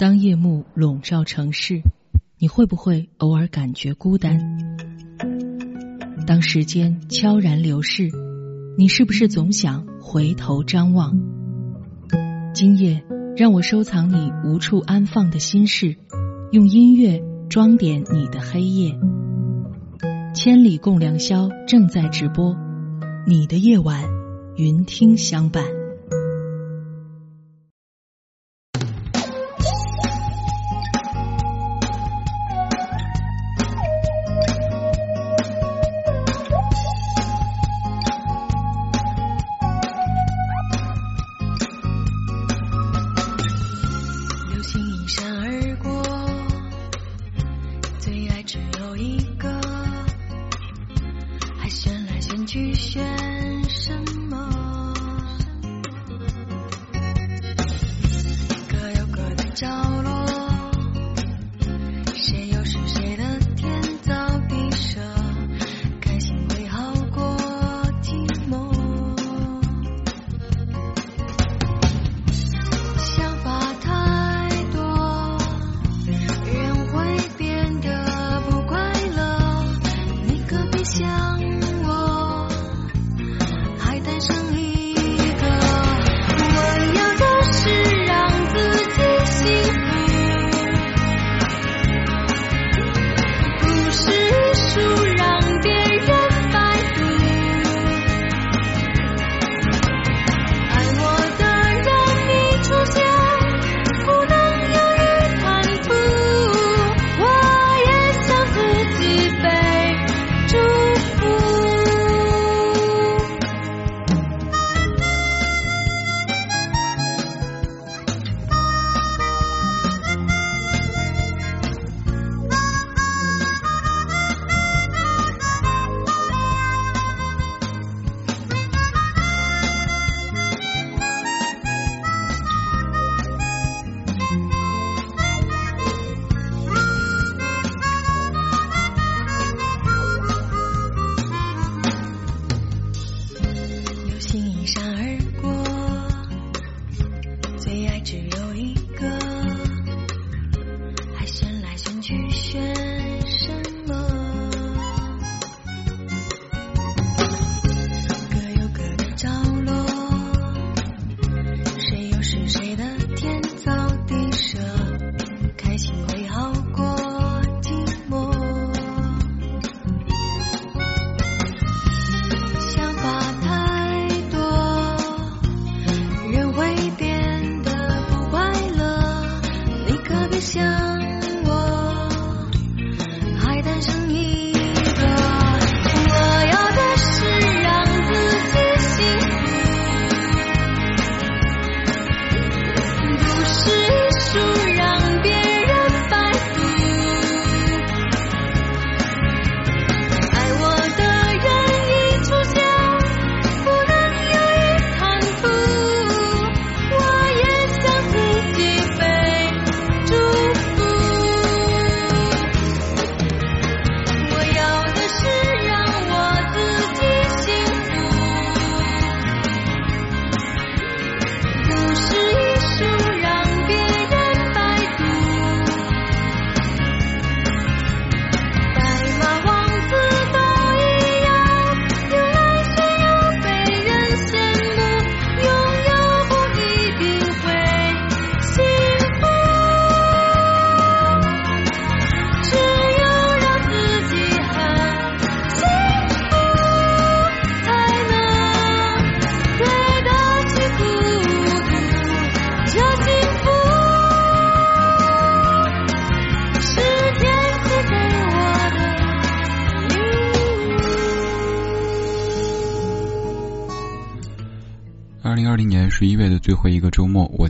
当夜幕笼罩城市，你会不会偶尔感觉孤单？当时间悄然流逝，你是不是总想回头张望？今夜，让我收藏你无处安放的心事，用音乐装点你的黑夜。千里共良宵正在直播，你的夜晚，云听相伴。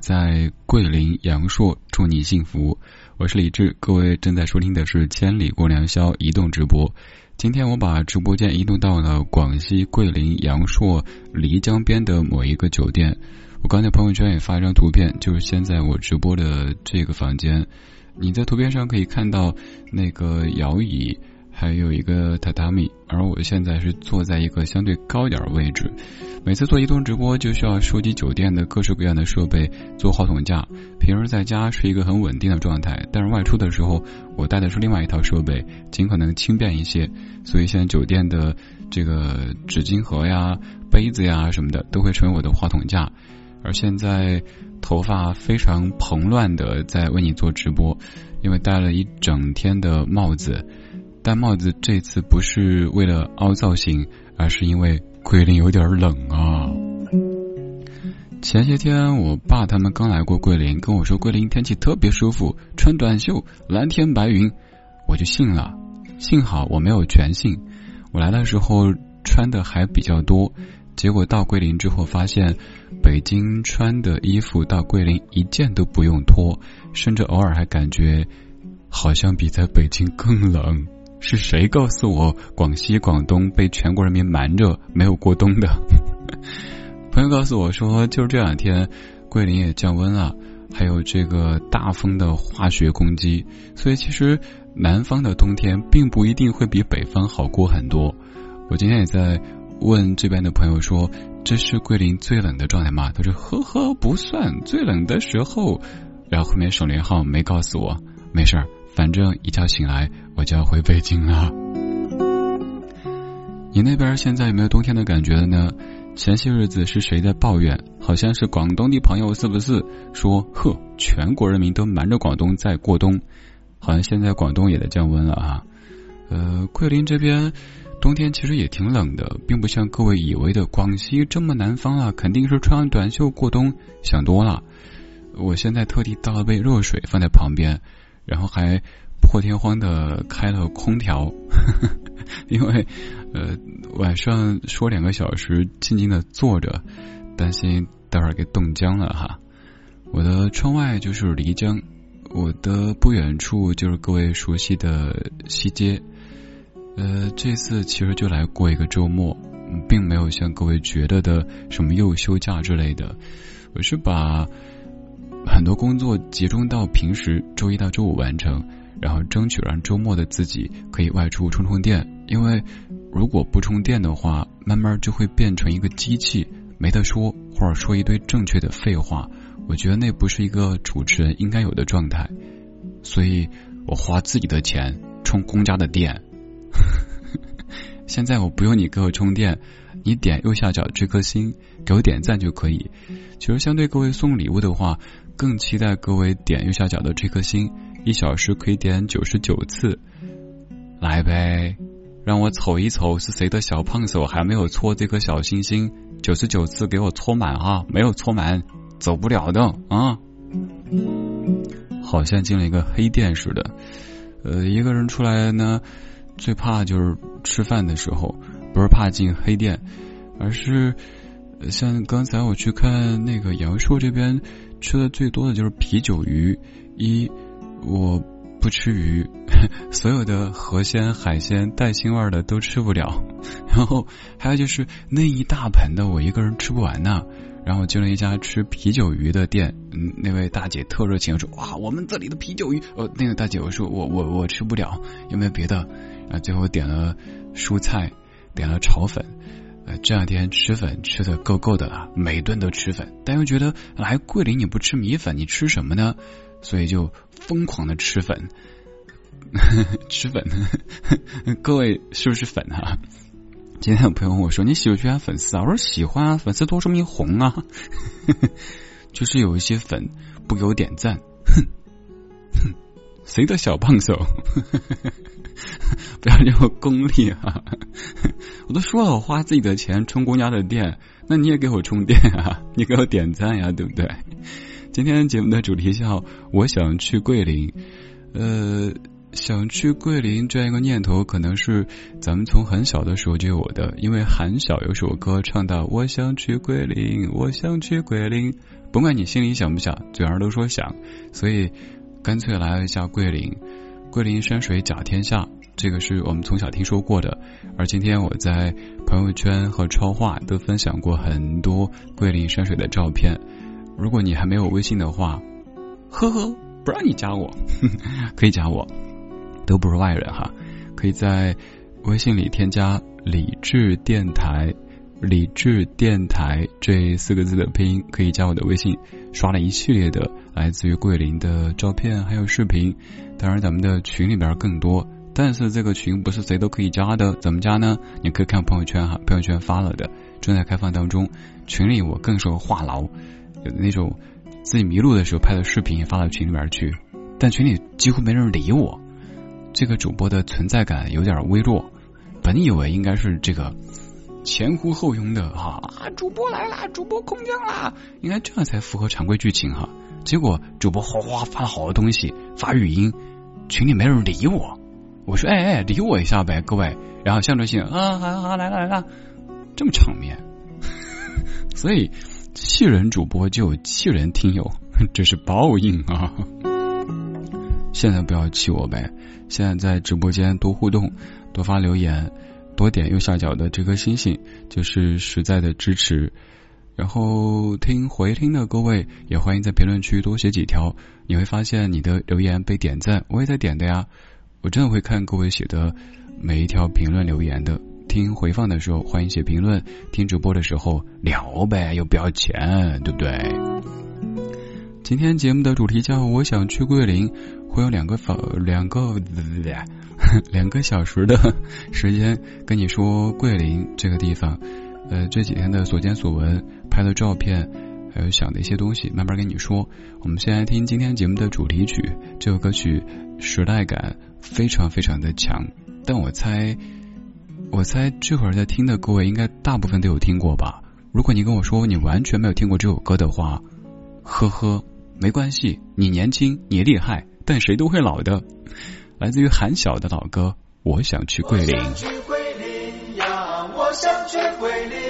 在桂林阳朔，祝你幸福。我是李志，各位正在收听的是《千里过良宵》移动直播。今天我把直播间移动到了广西桂林阳朔漓江边的某一个酒店。我刚才朋友圈也发一张图片，就是现在我直播的这个房间。你在图片上可以看到那个摇椅。还有一个榻榻米，而我现在是坐在一个相对高一点的位置。每次做移动直播就需要收集酒店的各式各样的设备，做话筒架。平时在家是一个很稳定的状态，但是外出的时候，我带的是另外一套设备，尽可能轻便一些。所以像酒店的这个纸巾盒呀、杯子呀什么的，都会成为我的话筒架。而现在头发非常蓬乱的在为你做直播，因为戴了一整天的帽子。戴帽子这次不是为了凹造型，而是因为。桂林有点冷啊！前些天我爸他们刚来过桂林，跟我说桂林天气特别舒服，穿短袖，蓝天白云，我就信了。幸好我没有全信，我来的时候穿的还比较多，结果到桂林之后发现，北京穿的衣服到桂林一件都不用脱，甚至偶尔还感觉好像比在北京更冷。是谁告诉我广西、广东被全国人民瞒着没有过冬的？朋友告诉我说，就是这两天桂林也降温了，还有这个大风的化学攻击，所以其实南方的冬天并不一定会比北方好过很多。我今天也在问这边的朋友说，这是桂林最冷的状态吗？他说呵呵不算，最冷的时候，然后后面省略号没告诉我，没事儿。反正一觉醒来，我就要回北京了。你那边现在有没有冬天的感觉了呢？前些日子是谁在抱怨？好像是广东的朋友，是不是？说呵，全国人民都瞒着广东在过冬。好像现在广东也在降温了啊。呃，桂林这边冬天其实也挺冷的，并不像各位以为的广西这么南方啊，肯定是穿短袖过冬。想多了。我现在特地倒了杯热水放在旁边。然后还破天荒的开了空调，因为呃晚上说两个小时静静的坐着，担心待会儿给冻僵了哈。我的窗外就是漓江，我的不远处就是各位熟悉的西街。呃，这次其实就来过一个周末，并没有像各位觉得的什么又休假之类的，我是把。很多工作集中到平时周一到周五完成，然后争取让周末的自己可以外出充充电。因为如果不充电的话，慢慢就会变成一个机器，没得说，或者说一堆正确的废话。我觉得那不是一个主持人应该有的状态。所以我花自己的钱充公家的电。现在我不用你给我充电，你点右下角这颗星给我点赞就可以。其实相对各位送礼物的话。更期待各位点右下角的这颗星，一小时可以点九十九次，来呗，让我瞅一瞅是谁的小胖手还没有搓这颗小星星，九十九次给我搓满哈，没有搓满走不了的啊！好像进了一个黑店似的，呃，一个人出来呢，最怕就是吃饭的时候，不是怕进黑店，而是像刚才我去看那个阳朔这边。吃的最多的就是啤酒鱼，一我不吃鱼，所有的河鲜海鲜带腥味的都吃不了。然后还有就是那一大盆的我一个人吃不完呢。然后进了一家吃啤酒鱼的店，嗯，那位大姐特热情说：“哇，我们这里的啤酒鱼。”呃，那个大姐我说我我我吃不了，有没有别的？啊，最后点了蔬菜，点了炒粉。这两天吃粉吃的够够的了，每顿都吃粉，但又觉得来桂林你不吃米粉，你吃什么呢？所以就疯狂的吃粉，吃粉。各位是不是粉啊？今天有朋友问我说：“你喜不喜欢粉丝啊？”我说：“喜欢啊，粉丝多说明红啊。”就是有一些粉不给我点赞，哼哼，谁的小胖手？不要这么功利啊！我都说了，我花自己的钱充公家的电，那你也给我充电啊！你给我点赞呀，对不对？今天节目的主题叫“我想去桂林”。呃，想去桂林这样一个念头，可能是咱们从很小的时候就有的。因为很小有首歌唱到“我想去桂林，我想去桂林”，甭管你心里想不想，嘴上都说想，所以干脆来一下桂林。桂林山水甲天下，这个是我们从小听说过的。而今天我在朋友圈和超话都分享过很多桂林山水的照片。如果你还没有微信的话，呵呵，不让你加我，可以加我，都不是外人哈。可以在微信里添加“理智电台”。理智电台这四个字的拼音可以加我的微信，刷了一系列的来自于桂林的照片还有视频，当然咱们的群里边更多，但是这个群不是谁都可以加的，怎么加呢？你可以看朋友圈哈，朋友圈发了的正在开放当中，群里我更是话痨，有那种自己迷路的时候拍的视频发到群里边去，但群里几乎没人理我，这个主播的存在感有点微弱，本以为应该是这个。前呼后拥的哈啊，主播来啦，主播空降啦，应该这样才符合常规剧情哈。结果主播哗哗发了好多东西，发语音，群里没人理我。我说哎哎，理我一下呗，各位。然后象征性啊，好好来了来了，这么场面。所以气人主播就有气人听友，这是报应啊。现在不要气我呗，现在在直播间多互动，多发留言。多点右下角的这颗星星，就是实在的支持。然后听回听的各位，也欢迎在评论区多写几条，你会发现你的留言被点赞，我也在点的呀。我真的会看各位写的每一条评论留言的。听回放的时候，欢迎写评论；听直播的时候聊呗，又不要钱，对不对？今天节目的主题叫“我想去桂林”，会有两个访两个。两个小时的时间跟你说桂林这个地方，呃，这几天的所见所闻、拍的照片，还有想的一些东西，慢慢跟你说。我们先来听今天节目的主题曲，这首歌曲时代感非常非常的强，但我猜，我猜这会儿在听的各位应该大部分都有听过吧？如果你跟我说你完全没有听过这首歌的话，呵呵，没关系，你年轻，你厉害，但谁都会老的。来自于韩晓的老歌，我想去桂林。去桂林呀，我想去桂林。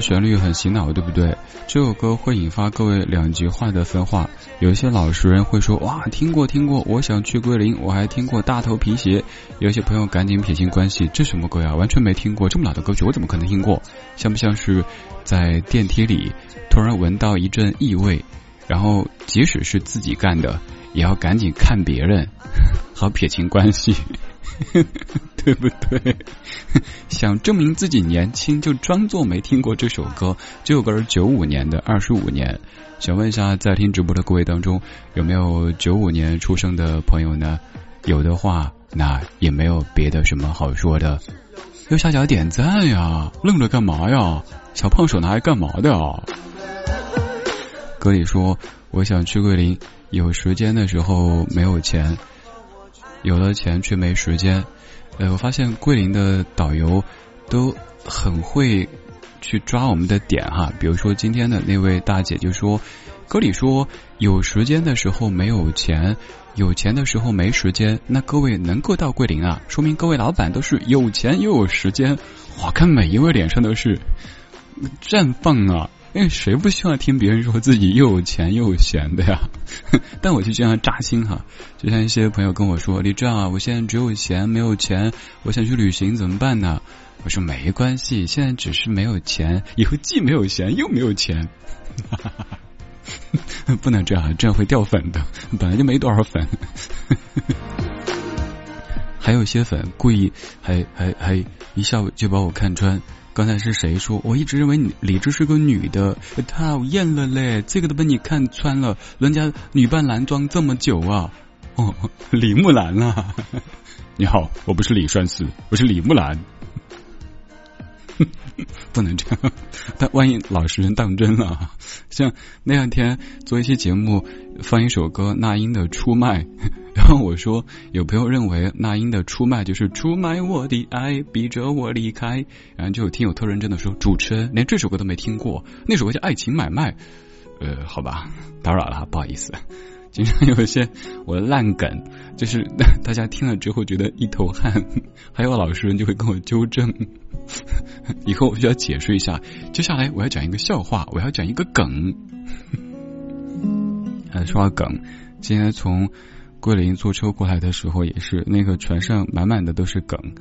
旋律很洗脑，对不对？这首歌会引发各位两极化的分化。有一些老实人会说：“哇，听过听过，我想去桂林。”我还听过大头皮鞋。有些朋友赶紧撇清关系，这什么歌呀？完全没听过，这么老的歌曲我怎么可能听过？像不像是在电梯里突然闻到一阵异味，然后即使是自己干的，也要赶紧看别人，好撇清关系。对不对？想证明自己年轻，就装作没听过这首歌。这首歌是九五年的，二十五年。想问一下，在听直播的各位当中，有没有九五年出生的朋友呢？有的话，那也没有别的什么好说的。右下角点赞呀，愣着干嘛呀？小胖手拿来干嘛的啊？歌里说：“我想去桂林，有时间的时候没有钱，有了钱却没时间。”呃，我发现桂林的导游都很会去抓我们的点哈。比如说今天的那位大姐就说：“歌里说有时间的时候没有钱，有钱的时候没时间。”那各位能够到桂林啊，说明各位老板都是有钱又有时间。我，看每一位脸上都是绽放啊！因为谁不希望听别人说自己又有钱又有闲的呀？但我就这样扎心哈，就像一些朋友跟我说：“李志啊，我现在只有闲没有钱，我想去旅行怎么办呢？”我说没关系，现在只是没有钱，以后既没有闲又没有钱，不能这样，这样会掉粉的，本来就没多少粉，还有些粉故意还还还一下就把我看穿。刚才是谁说？我一直认为你李智是个女的，讨厌了嘞！这个都被你看穿了，人家女扮男装这么久啊！哦，李木兰啊！你好，我不是李栓四，我是李木兰。不能这样，但万一老实人当真了，像那两天做一期节目，放一首歌，那英的《出卖》。然后我说，有朋友认为那英的出卖就是出卖我的爱，逼着我离开。然后就有听友特认真的说，主持人连这首歌都没听过，那首歌叫《爱情买卖》。呃，好吧，打扰了，不好意思。经常有一些我的烂梗，就是 大家听了之后觉得一头汗，还有老实人就会跟我纠正。以后我需要解释一下，接下来我要讲一个笑话，我要讲一个梗。呃，说到梗，今天从。桂林坐车过来的时候，也是那个船上满满的都是梗。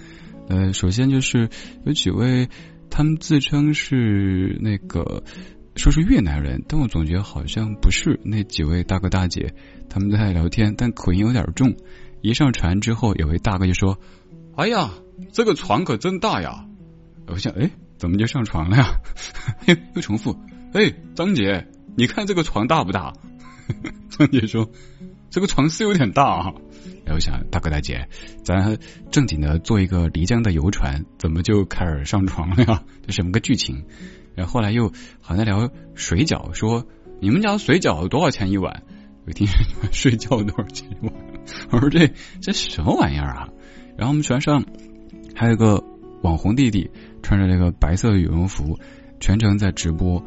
呃，首先就是有几位，他们自称是那个说是越南人，但我总觉得好像不是。那几位大哥大姐他们在聊天，但口音有点重。一上船之后，有位大哥就说：“哎呀，这个船可真大呀！”我想，哎，怎么就上床了呀？又 又重复：“哎，张姐，你看这个床大不大？” 张姐说。这个床是有点大啊，然后想大哥大姐，咱正经的坐一个漓江的游船，怎么就开始上床了呀？这什么个剧情？然后后来又好像聊水饺，说你们家水饺多少钱一碗？我听睡觉多少钱一碗？我说这这什么玩意儿啊？然后我们船上还有个网红弟弟，穿着那个白色羽绒服，全程在直播。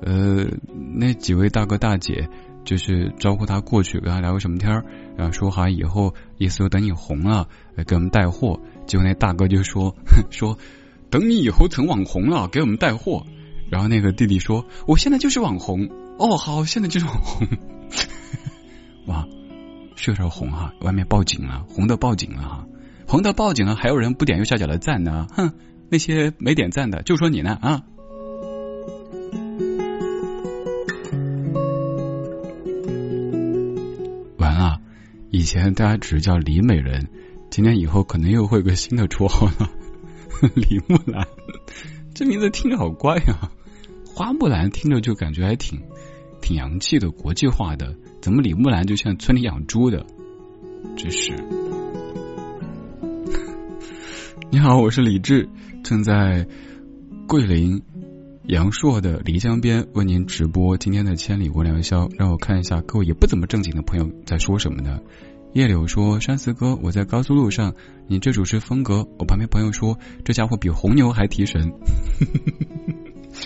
呃，那几位大哥大姐。就是招呼他过去跟他聊个什么天儿，然后说好以后意思就等你红了给我们带货。结果那大哥就说 说等你以后成网红了给我们带货。然后那个弟弟说我现在就是网红哦，好，现在就是网红。哇，是有点红哈，外面报警了，红的报警了哈，红的报警了，还有人不点右下角的赞呢，哼，那些没点赞的就说你呢啊。以前大家只叫李美人，今天以后可能又会有个新的绰号了，李木兰。这名字听着好怪啊，花木兰听着就感觉还挺挺洋气的，国际化的。怎么李木兰就像村里养猪的？真是。你好，我是李志，正在桂林阳朔的漓江边为您直播今天的千里过良宵。让我看一下各位也不怎么正经的朋友在说什么呢？叶柳说：“山寺哥，我在高速路上，你这主持风格。”我旁边朋友说：“这家伙比红牛还提神。”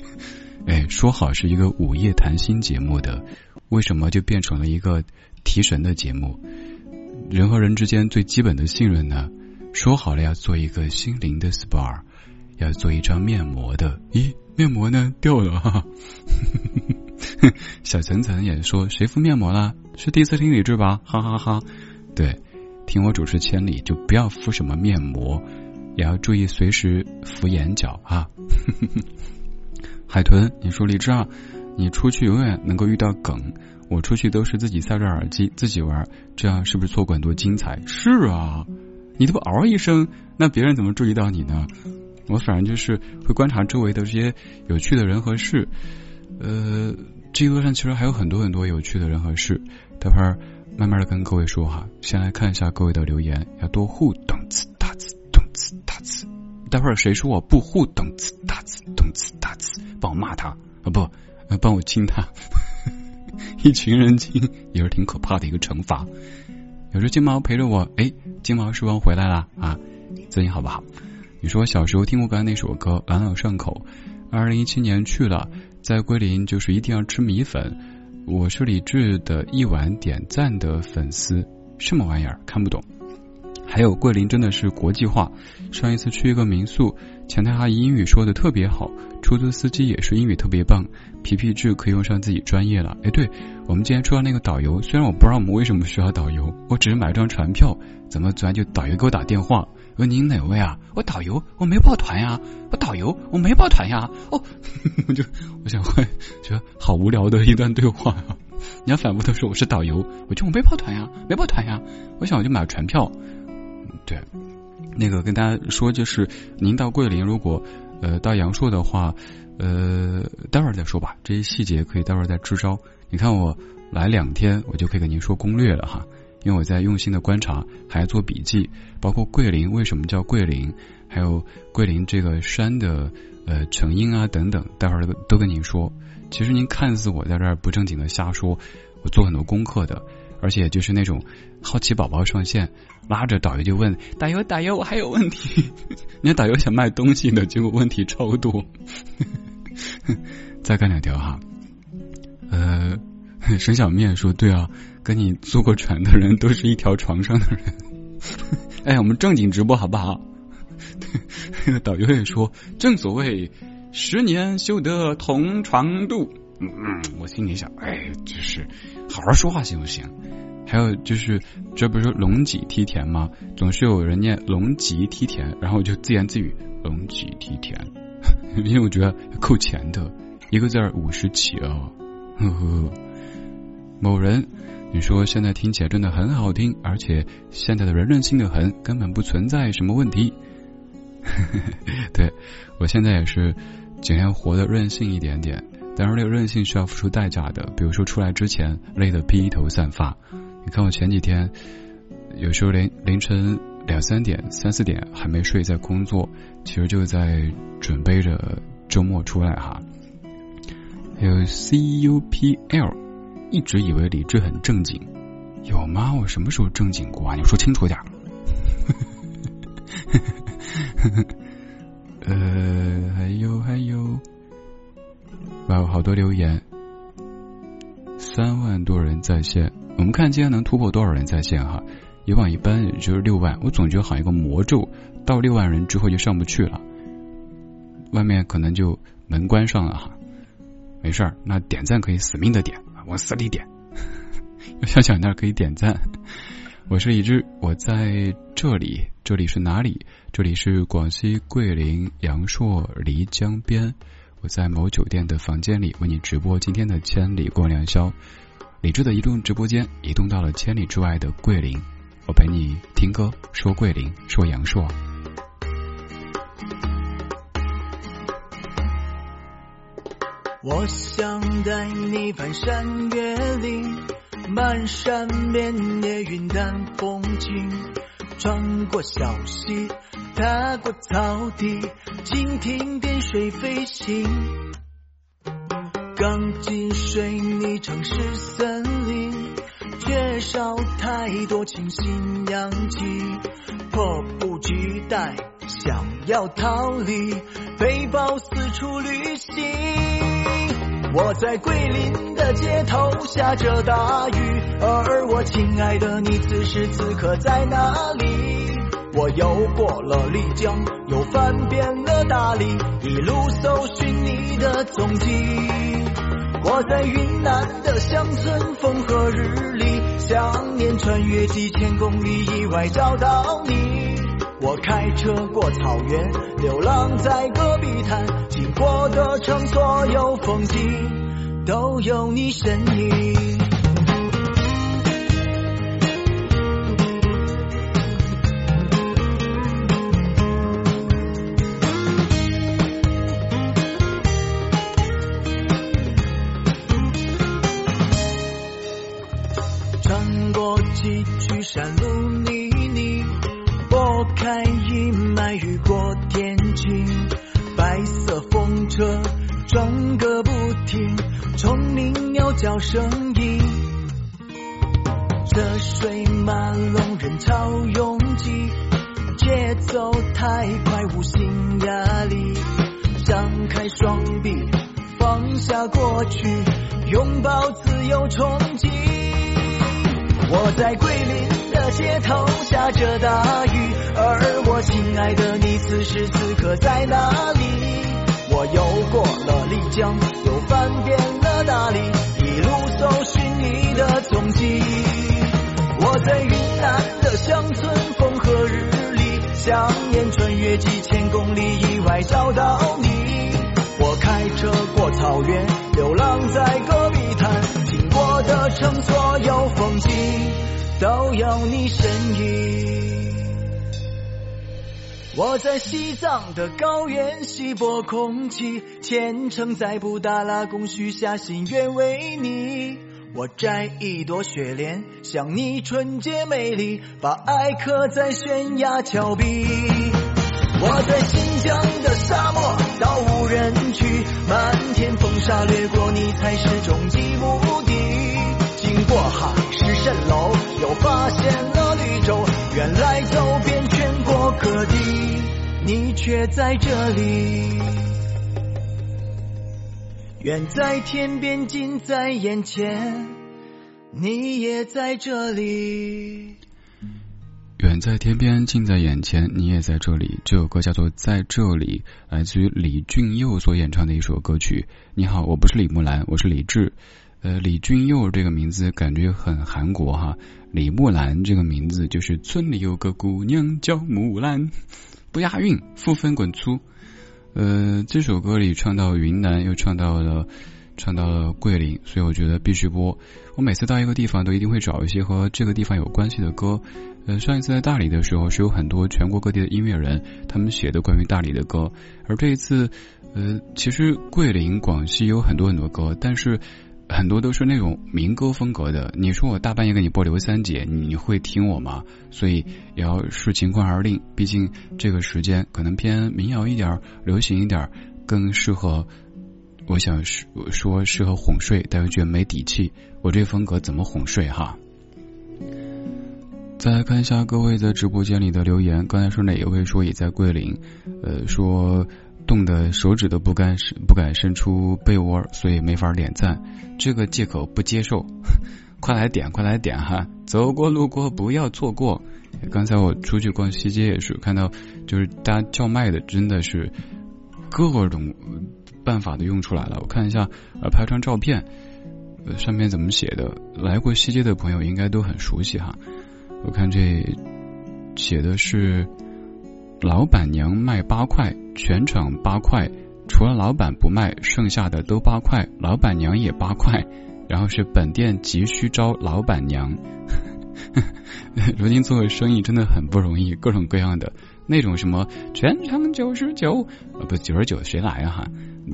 哎，说好是一个午夜谈心节目的，为什么就变成了一个提神的节目？人和人之间最基本的信任呢？说好了要做一个心灵的 SPA，要做一张面膜的。咦，面膜呢？掉了。哈哈。小层层也说：“谁敷面膜了？是第一次听李志吧？”哈哈哈。对，听我主持千里就不要敷什么面膜，也要注意随时敷眼角啊。海豚，你说李志啊，你出去永远能够遇到梗，我出去都是自己塞着耳机自己玩，这样是不是错过很多精彩？是啊，你都不嗷一声，那别人怎么注意到你呢？我反正就是会观察周围的这些有趣的人和事。呃，这一路上其实还有很多很多有趣的人和事，待会儿慢慢的跟各位说哈。先来看一下各位的留言，要多互动，词大词，动词大次。待会儿谁说我不互动，词大词，动词大次，帮我骂他啊不，帮我亲他。一群人亲也是挺可怕的一个惩罚。有只金毛陪着我，哎，金毛时光回来了啊，最近好不好？你说小时候听过刚才那首歌，朗朗上口。二零一七年去了，在桂林就是一定要吃米粉。我是李志的一碗点赞的粉丝，什么玩意儿看不懂。还有桂林真的是国际化。上一次去一个民宿，前台阿姨英语说的特别好，出租司机也是英语特别棒，皮皮智可以用上自己专业了。哎，对我们今天说到那个导游，虽然我不知道我们为什么需要导游，我只是买张船票，怎么突然就导游给我打电话？问您哪位啊？我导游，我没报团呀。我导游，我没报团呀。哦，我就我想会觉得好无聊的一段对话啊。你要反复的说我是导游，我就我没报团呀，没报团呀。我想我就买船票。对，那个跟大家说，就是您到桂林，如果呃到阳朔的话，呃待会儿再说吧，这些细节可以待会儿再支招。你看我来两天，我就可以跟您说攻略了哈，因为我在用心的观察，还做笔记，包括桂林为什么叫桂林，还有桂林这个山的呃成因啊等等，待会儿都跟您说。其实您看似我在这儿不正经的瞎说，我做很多功课的。而且就是那种好奇宝宝上线，拉着导游就问导游导游我还有问题，那导游想卖东西的，结果问题超多。再看两条哈，呃，沈小面说对啊，跟你坐过船的人都是一条床上的人。哎，我们正经直播好不好？导游也说，正所谓十年修得同床度。嗯嗯，我心里想，哎，就是好好说话行不行？还有就是，这不是龙脊梯田吗？总是有人念龙脊梯田，然后我就自言自语龙脊梯田，因为我觉得扣钱的，一个字五十起哦。呵呵。某人，你说现在听起来真的很好听，而且现在的人任性的很，根本不存在什么问题。对我现在也是尽量活得任性一点点。但是这个任性需要付出代价的，比如说出来之前累得披头散发。你看我前几天，有时候连凌晨两三点、三四点还没睡，在工作，其实就在准备着周末出来哈。还有 CUPL，一直以为李志很正经，有吗？我什么时候正经过啊？你说清楚点。呃，还有还有。哇，好多留言，三万多人在线。我们看今天能突破多少人在线哈？以往一般也就是六万，我总觉得好像一个魔咒，到六万人之后就上不去了。外面可能就门关上了哈。没事儿，那点赞可以死命的点，往死里点。小小那可以点赞。我是李志，我在这里，这里是哪里？这里是广西桂林阳朔漓江边。我在某酒店的房间里为你直播今天的千里过良宵，李志的移动直播间移动到了千里之外的桂林，我陪你听歌，说桂林，说阳朔。我想带你翻山越岭，漫山遍野云淡风轻，穿过小溪。踏过草地，蜻蜓点水飞行。钢筋水泥城市森林，缺少太多清新氧气。迫不及待想要逃离，背包四处旅行。我在桂林的街头下着大雨，而我亲爱的你此时此刻在哪里？我游过了丽江，又翻遍了大理，一路搜寻你的踪迹。我在云南的乡村风和日丽，想念穿越几千公里以外找到你。我开车过草原，流浪在戈壁滩，经过的城所有风景都有你身影。声音。车水马龙，人潮拥挤，节奏太快，无形压力。张开双臂，放下过去，拥抱自由憧憬。我在桂林的街头下着大雨，而我亲爱的你此时此刻在哪里？我游过了丽江，又翻遍了大理，一路搜寻你的踪迹。我在云南的乡村风和日丽，想念穿越几千公里以外找到你。我开车过草原，流浪在戈壁滩，经过的城所有风景都有你身影。我在西藏的高原稀薄空气，虔诚在布达拉宫许下心愿为你。我摘一朵雪莲，想你纯洁美丽，把爱刻在悬崖峭壁。我在新疆的沙漠，到无人区，漫天风沙掠过，你才是终极目的。经过海市蜃楼，又发现了绿洲，原来走遍全国各地，你却在这里。远在天边，近在眼前，你也在这里。远在天边，近在眼前，你也在这里。这首歌叫做《在这里》，来自于李俊佑所演唱的一首歌曲。你好，我不是李木兰，我是李志。呃，李俊佑这个名字感觉很韩国哈。李木兰这个名字就是村里有个姑娘叫木兰，不押韵，负分滚粗。呃，这首歌里唱到云南，又唱到了，唱到了桂林，所以我觉得必须播。我每次到一个地方，都一定会找一些和这个地方有关系的歌。呃，上一次在大理的时候，是有很多全国各地的音乐人，他们写的关于大理的歌。而这一次，呃，其实桂林、广西有很多很多歌，但是。很多都是那种民歌风格的，你说我大半夜给你播刘三姐，你会听我吗？所以也要视情况而定，毕竟这个时间可能偏民谣一点，流行一点，更适合。我想说适合哄睡，但又觉得没底气。我这风格怎么哄睡哈？再来看一下各位在直播间里的留言，刚才说哪一位说也在桂林？呃，说。冻得手指都不敢伸，不敢伸出被窝，所以没法点赞。这个借口不接受，快来点，快来点哈！走过路过不要错过。刚才我出去逛西街也是看到，就是大家叫卖的真的是各种办法都用出来了。我看一下，呃，拍张照片，上面怎么写的？来过西街的朋友应该都很熟悉哈。我看这写的是。老板娘卖八块，全场八块，除了老板不卖，剩下的都八块，老板娘也八块。然后是本店急需招老板娘。如今做生意真的很不容易，各种各样的那种什么全场九十九，呃不九十九谁来啊哈，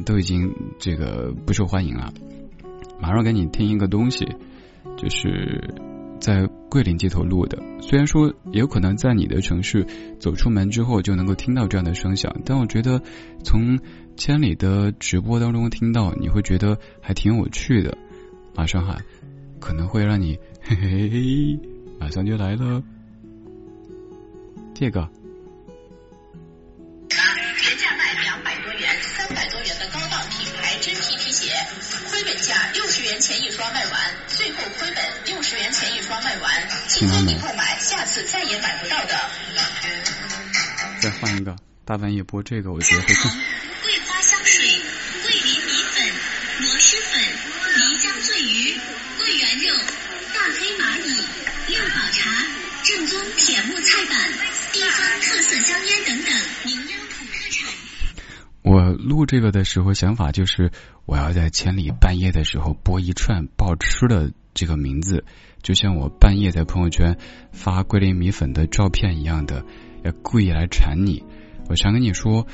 都已经这个不受欢迎了。马上给你听一个东西，就是。在桂林街头录的，虽然说有可能在你的城市走出门之后就能够听到这样的声响，但我觉得从千里的直播当中听到，你会觉得还挺有趣的。马上喊，可能会让你嘿嘿嘿，马上就来了，这个。本价六十元钱一双卖完，最后亏本六十元钱一双卖完，今天你购买，下次再也买不到的。再换一个，大半夜播这个，我觉得会更。我录这个的时候，想法就是我要在千里半夜的时候播一串爆吃的这个名字，就像我半夜在朋友圈发桂林米粉的照片一样的，要故意来馋你。我常跟你说，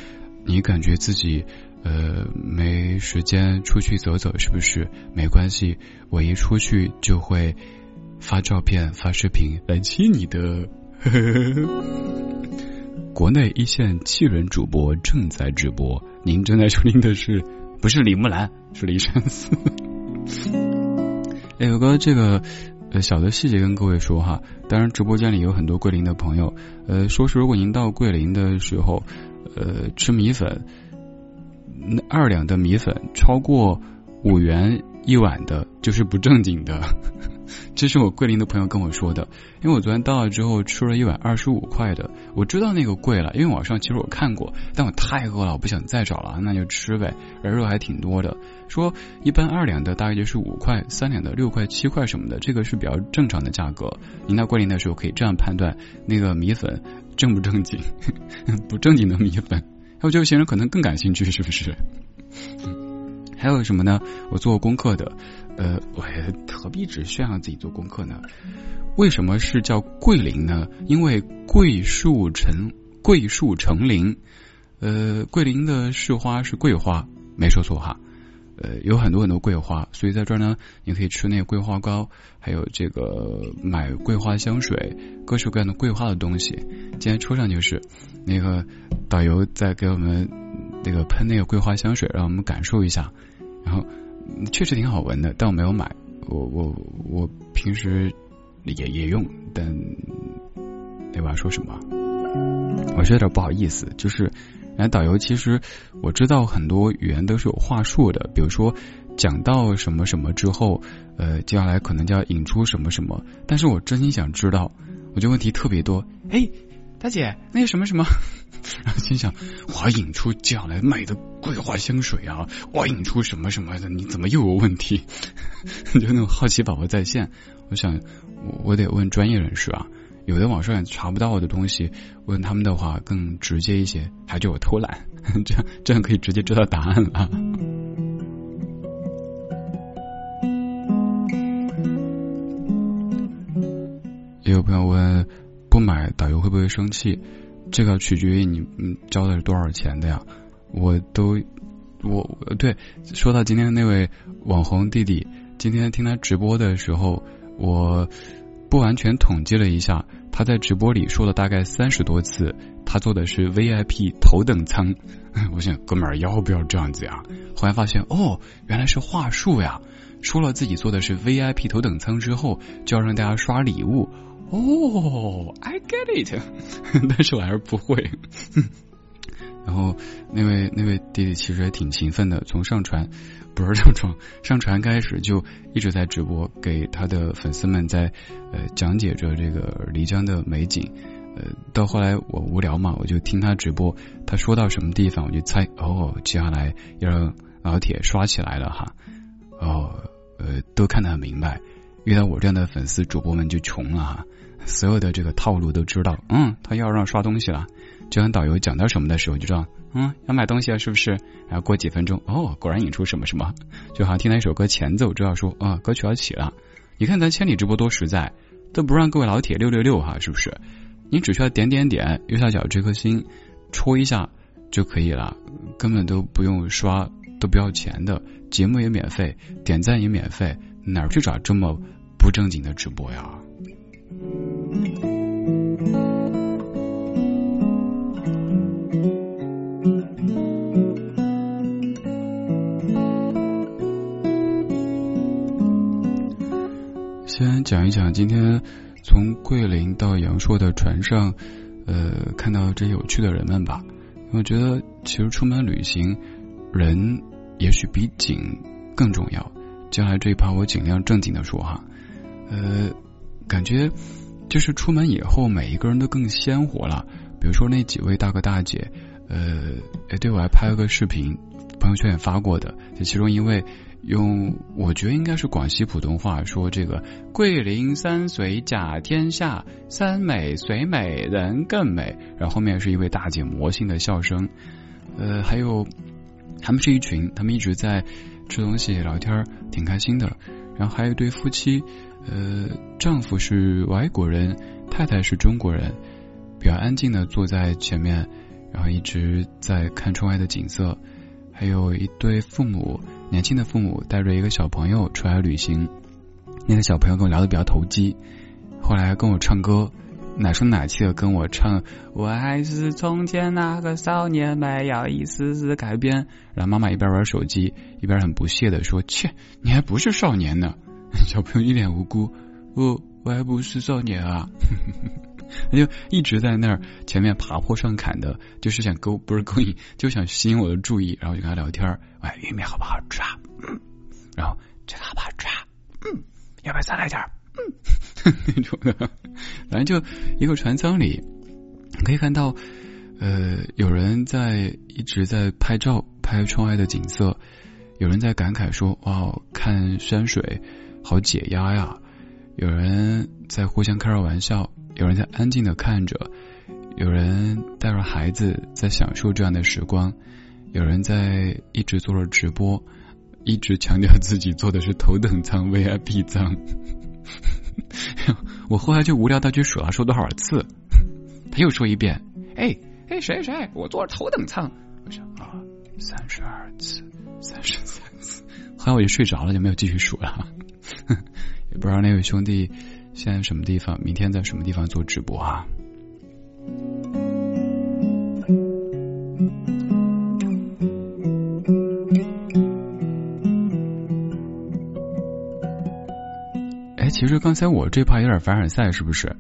你感觉自己呃没时间出去走走，是不是？没关系，我一出去就会发照片、发视频来亲你的。国内一线气人主播正在直播，您正在收听的是不是李木兰？是李山寺。有个这个呃小的细节跟各位说哈，当然直播间里有很多桂林的朋友，呃，说是如果您到桂林的时候，呃，吃米粉，那二两的米粉超过五元一碗的，就是不正经的。这是我桂林的朋友跟我说的，因为我昨天到了之后吃了一碗二十五块的，我知道那个贵了，因为网上其实我看过，但我太饿了，我不想再找了，那就吃呗，而肉还挺多的。说一般二两的大概就是五块，三两的六块、七块什么的，这个是比较正常的价格。您到桂林的时候可以这样判断那个米粉正不正经，不正经的米粉，还有这些人可能更感兴趣，是不是？还有什么呢？我做功课的。呃，我何必只炫耀自己做功课呢？为什么是叫桂林呢？因为桂树成桂树成林，呃，桂林的市花是桂花，没说错哈。呃，有很多很多桂花，所以在这儿呢，你可以吃那个桂花糕，还有这个买桂花香水，各式各样的桂花的东西。今天车上就是那个导游在给我们那个喷那个桂花香水，让我们感受一下，然后。确实挺好闻的，但我没有买。我我我平时也也用，但对吧？说什么？我是有点不好意思。就是，来导游，其实我知道很多语言都是有话术的。比如说，讲到什么什么之后，呃，接下来可能就要引出什么什么。但是我真心想知道，我觉得问题特别多。哎。大姐，那个什么什么，然后心想，我要引出接下来卖的桂花香水啊，我要引出什么什么的，你怎么又有问题？就那种好奇宝宝在线，我想我我得问专业人士啊，有的网上查不到的东西，问他们的话更直接一些，还叫我偷懒，这样这样可以直接知道答案了。也有朋友问。不买导游会不会生气？这个取决于你嗯交的是多少钱的呀。我都我对说到今天那位网红弟弟，今天听他直播的时候，我不完全统计了一下，他在直播里说了大概三十多次，他坐的是 VIP 头等舱。我想哥们儿要不要这样子呀？后来发现哦，原来是话术呀。说了自己坐的是 VIP 头等舱之后，就要让大家刷礼物。哦，I get it，但是我还是不会。然后那位那位弟弟其实也挺勤奋的，从上传不是上传上传开始就一直在直播，给他的粉丝们在呃讲解着这个漓江的美景。呃，到后来我无聊嘛，我就听他直播，他说到什么地方，我就猜哦，接下来要让老铁刷起来了哈。哦，呃，都看得很明白。遇到我这样的粉丝主播们就穷了哈。所有的这个套路都知道，嗯，他要让刷东西了，就当导游讲到什么的时候就知道，嗯，要买东西了是不是？然后过几分钟，哦，果然引出什么什么，就好像听到一首歌前奏，知道说，啊，歌曲要起了。你看咱千里直播多实在，都不让各位老铁六六六哈，是不是？你只需要点点点右下角这颗心戳一下就可以了，根本都不用刷，都不要钱的，节目也免费，点赞也免费，哪儿去找这么不正经的直播呀？先讲一讲今天从桂林到阳朔的船上，呃，看到这有趣的人们吧。我觉得其实出门旅行，人也许比景更重要。接下来这一趴我尽量正经的说哈，呃，感觉。就是出门以后，每一个人都更鲜活了。比如说那几位大哥大姐，呃，哎，对我还拍了个视频，朋友圈也发过的。就其中一位用，我觉得应该是广西普通话说这个“桂林山水甲天下，山美水美人更美”，然后后面是一位大姐魔性的笑声。呃，还有他们是一群，他们一直在吃东西聊天，挺开心的。然后还有一对夫妻。呃，丈夫是外国人，太太是中国人，比较安静的坐在前面，然后一直在看窗外的景色。还有一对父母，年轻的父母带着一个小朋友出来旅行。那个小朋友跟我聊的比较投机，后来跟我唱歌，奶声奶气的跟我唱：“我还是从前那个少年，没有一丝丝改变。”然后妈妈一边玩手机，一边很不屑的说：“切，你还不是少年呢。”小朋友一脸无辜，我我还不是少年啊。他就一直在那儿前面爬坡上砍的，就是想勾不是勾引，就想吸引我的注意，然后就跟他聊天。哎，玉米好不好吃啊？嗯，然后这个好不好吃啊？嗯，要不要再来点儿？嗯，那种的，反正就一个船舱里，可以看到，呃，有人在一直在拍照，拍窗外的景色，有人在感慨说：“哇，看山水好解压呀。”有人在互相开着玩笑。有人在安静的看着，有人带着孩子在享受这样的时光，有人在一直做着直播，一直强调自己坐的是头等舱 VIP 舱。我后来就无聊到去数他说多少次，他又说一遍，哎哎谁谁我坐头等舱，我想啊三十二次三十三次，后来我就睡着了就没有继续数了，也不知道那位兄弟。现在什么地方？明天在什么地方做直播啊？哎，其实刚才我这趴有点凡尔赛，是不是？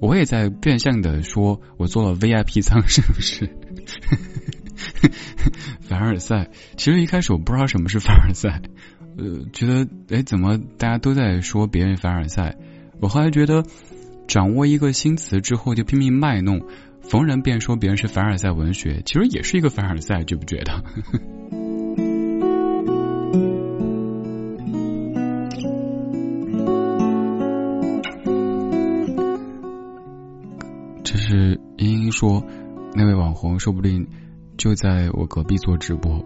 我也在变相的说，我做了 VIP 舱，是不是？凡尔赛。其实一开始我不知道什么是凡尔赛，呃，觉得哎，怎么大家都在说别人凡尔赛？我后来觉得，掌握一个新词之后就拼命卖弄，逢人便说别人是凡尔赛文学，其实也是一个凡尔赛，觉不觉得？这是英英说，那位网红说不定就在我隔壁做直播。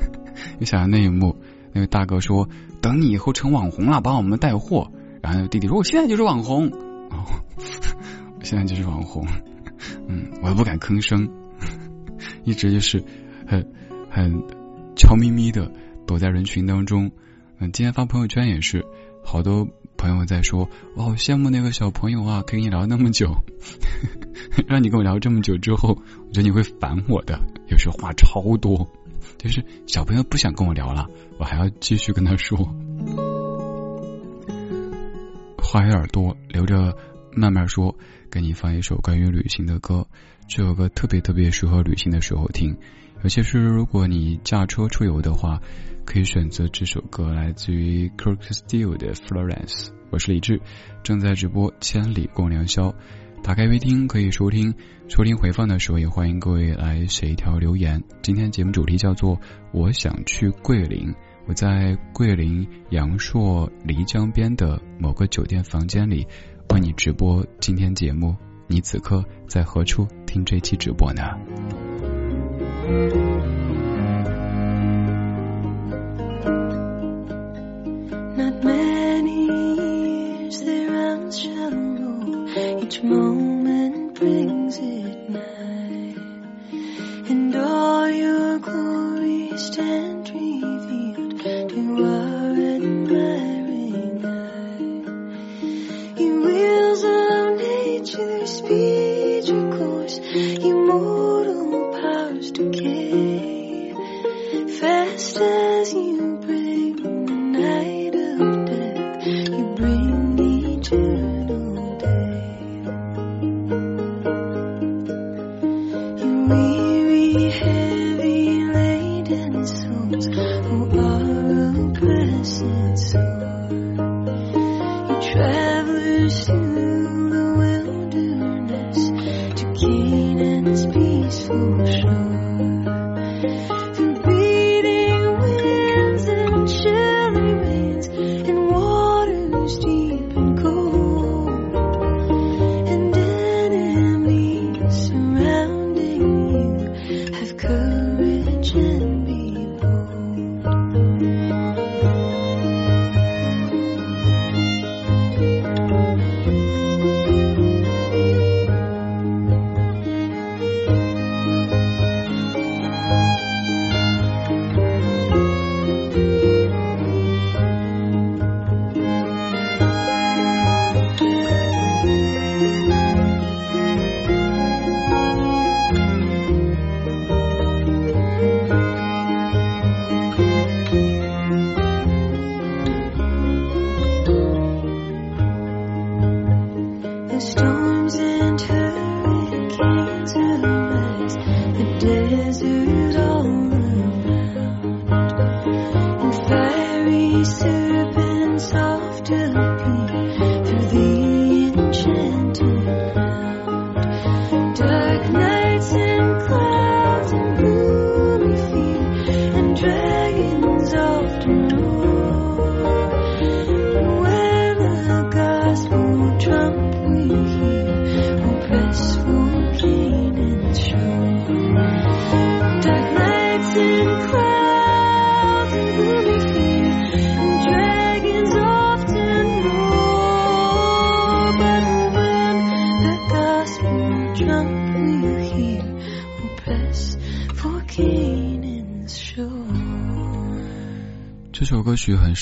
你想想那一幕，那位大哥说：“等你以后成网红了，帮我们带货。”然后弟弟说：“我现在就是网红，我现在就是网红，嗯，我也不敢吭声，一直就是很很悄咪咪的躲在人群当中。嗯，今天发朋友圈也是，好多朋友在说，我好羡慕那个小朋友啊，可以跟你聊那么久，让你跟我聊这么久之后，我觉得你会烦我的，有时候话超多，就是小朋友不想跟我聊了，我还要继续跟他说。”话有点多，留着慢慢说。给你放一首关于旅行的歌，这首歌特别特别适合旅行的时候听。尤其是如果你驾车出游的话，可以选择这首歌，来自于 Kirk Steele 的 Florence。我是李志，正在直播《千里共良宵》，打开微听可以收听。收听回放的时候，也欢迎各位来写一条留言。今天节目主题叫做“我想去桂林”。我在桂林阳朔漓江边的某个酒店房间里为你直播今天节目。你此刻在何处？听这期直播呢？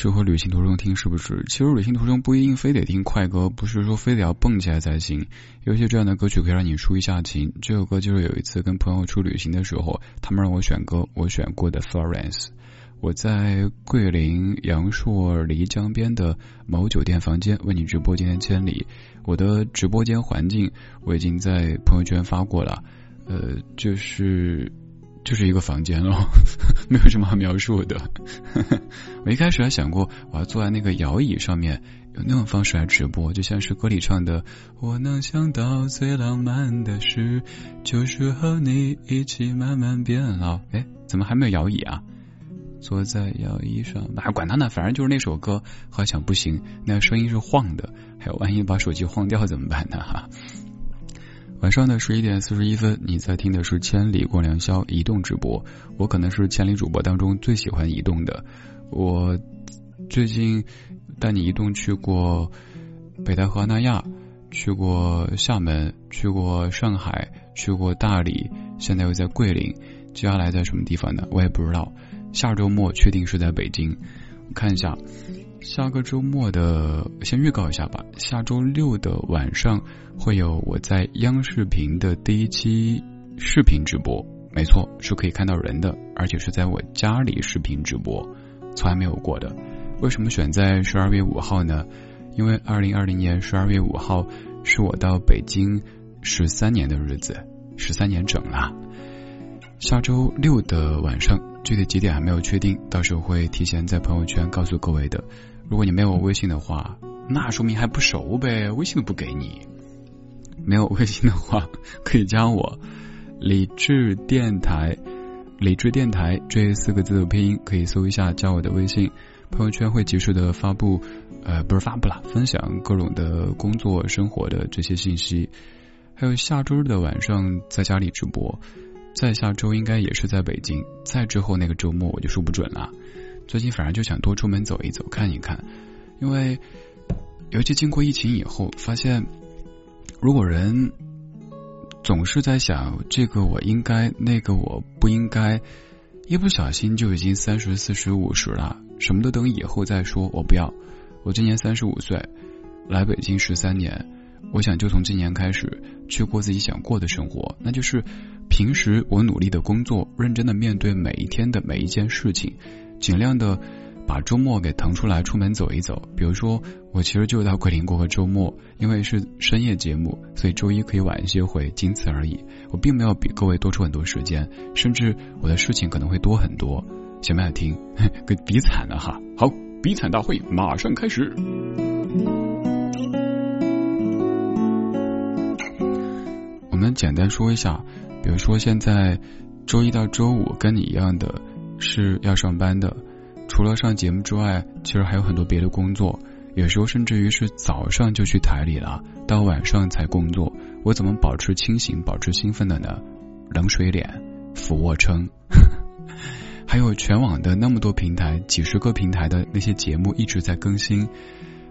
曲很适合旅行途中听，是不是？其实旅行途中不一定非得听快歌，不是说非得要蹦起来才行。有些这样的歌曲可以让你抒一下情。这首歌就是有一次跟朋友出旅行的时候，他们让我选歌，我选过的 Florence。我在桂林阳朔漓江边的某酒店房间为你直播今天千里。我的直播间环境我已经在朋友圈发过了，呃，就是。就是一个房间喽，没有什么好描述的。我一开始还想过，我要坐在那个摇椅上面，用那种方式来直播，就像是歌里唱的：“我能想到最浪漫的事，就是和你一起慢慢变老。”哎，怎么还没有摇椅啊？坐在摇椅上，哎，管他呢，反正就是那首歌。后来想不行，那声音是晃的，还有万一把手机晃掉怎么办呢？哈。晚上的十一点四十一分，你在听的是《千里过良宵》移动直播。我可能是千里主播当中最喜欢移动的。我最近带你移动去过北戴河、纳亚，去过厦门，去过上海，去过大理，现在又在桂林。接下来在什么地方呢？我也不知道。下周末确定是在北京。看一下。下个周末的，先预告一下吧。下周六的晚上会有我在央视频的第一期视频直播，没错，是可以看到人的，而且是在我家里视频直播，从来没有过的。为什么选在十二月五号呢？因为二零二零年十二月五号是我到北京十三年的日子，十三年整了。下周六的晚上，具体几点还没有确定，到时候会提前在朋友圈告诉各位的。如果你没有微信的话，那说明还不熟呗，微信都不给你。没有微信的话，可以加我理智电台，理智电台这四个字的拼音可以搜一下，加我的微信。朋友圈会及时的发布，呃，不是发布了，分享各种的工作生活的这些信息。还有下周日的晚上在家里直播，再下周应该也是在北京，再之后那个周末我就说不准了。最近反而就想多出门走一走，看一看，因为尤其经过疫情以后，发现如果人总是在想这个我应该，那个我不应该，一不小心就已经三十四十五十了，什么都等以后再说。我不要，我今年三十五岁，来北京十三年，我想就从今年开始去过自己想过的生活，那就是平时我努力的工作，认真的面对每一天的每一件事情。尽量的把周末给腾出来，出门走一走。比如说，我其实就到桂林过个周末，因为是深夜节目，所以周一可以晚一些回，仅此而已。我并没有比各位多出很多时间，甚至我的事情可能会多很多。想不想听？给比惨了哈！好，比惨大会马上开始。我们简单说一下，比如说现在周一到周五跟你一样的。是要上班的，除了上节目之外，其实还有很多别的工作。有时候甚至于是早上就去台里了，到晚上才工作。我怎么保持清醒、保持兴奋的呢？冷水脸、俯卧撑，还有全网的那么多平台，几十个平台的那些节目一直在更新。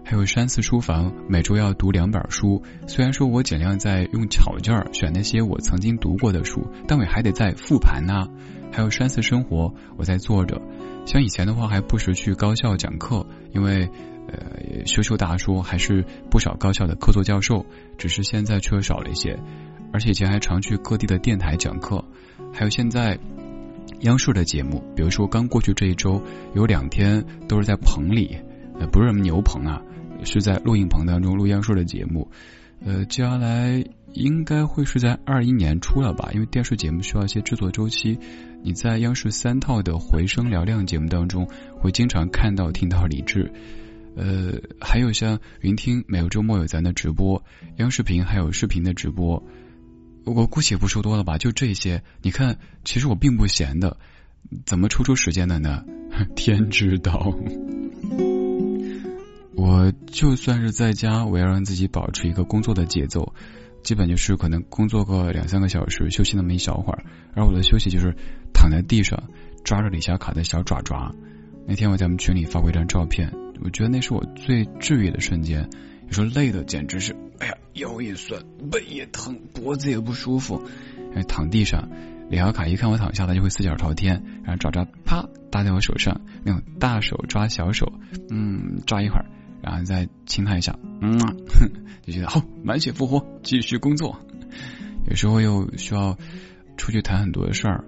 还有山寺书房，每周要读两本书。虽然说我尽量在用巧劲儿选那些我曾经读过的书，但我还得在复盘呢。还有山寺生活，我在做着。像以前的话，还不时去高校讲课，因为呃，修修大说还是不少高校的客座教授，只是现在缺少了一些。而且以前还常去各地的电台讲课，还有现在央视的节目，比如说刚过去这一周有两天都是在棚里，呃，不是什么牛棚啊，是在录音棚当中录央视的节目。呃，接下来应该会是在二一年出了吧，因为电视节目需要一些制作周期。你在央视三套的回声嘹亮节目当中，会经常看到听到李志。呃，还有像云听每个周末有咱的直播，央视频还有视频的直播。我姑且不说多了吧，就这些。你看，其实我并不闲的，怎么抽出时间的呢？天知道。我就算是在家，我要让自己保持一个工作的节奏，基本就是可能工作个两三个小时，休息那么一小会儿。而我的休息就是躺在地上，抓着李小卡的小爪爪。那天我在我们群里发过一张照片，我觉得那是我最治愈的瞬间。有时候累的简直是，哎呀，腰也酸，背也疼，脖子也不舒服。躺地上，李小卡一看我躺下，他就会四脚朝天，然后爪爪啪搭在我手上，那种大手抓小手，嗯，抓一会儿。然后再亲他一下，嗯，就觉得好，满血复活，继续工作。有时候又需要出去谈很多的事儿，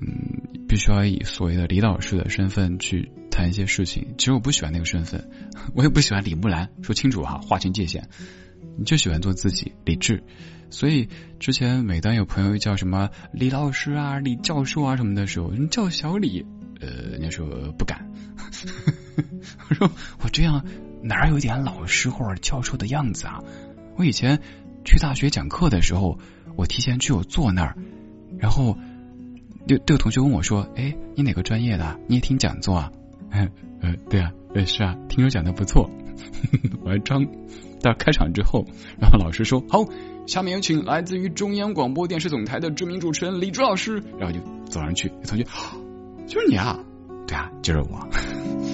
嗯，必须要以所谓的李老师的身份去谈一些事情。其实我不喜欢那个身份，我也不喜欢李木兰，说清楚哈，划清界限。你就喜欢做自己，理智。所以之前每当有朋友叫什么李老师啊、李教授啊什么的时候，你叫小李，呃，人家说不敢。我说我这样。哪有点老师或者教授的样子啊？我以前去大学讲课的时候，我提前去我坐那儿，然后就都有同学问我说：“哎，你哪个专业的？你也听讲座啊？” 嗯嗯，对啊，是啊，听说讲的不错。我还装。到开场之后，然后老师说：“好，下面有请来自于中央广播电视总台的知名主持人李志老师。”然后就走上去，同学，就是你啊？对啊，就是我。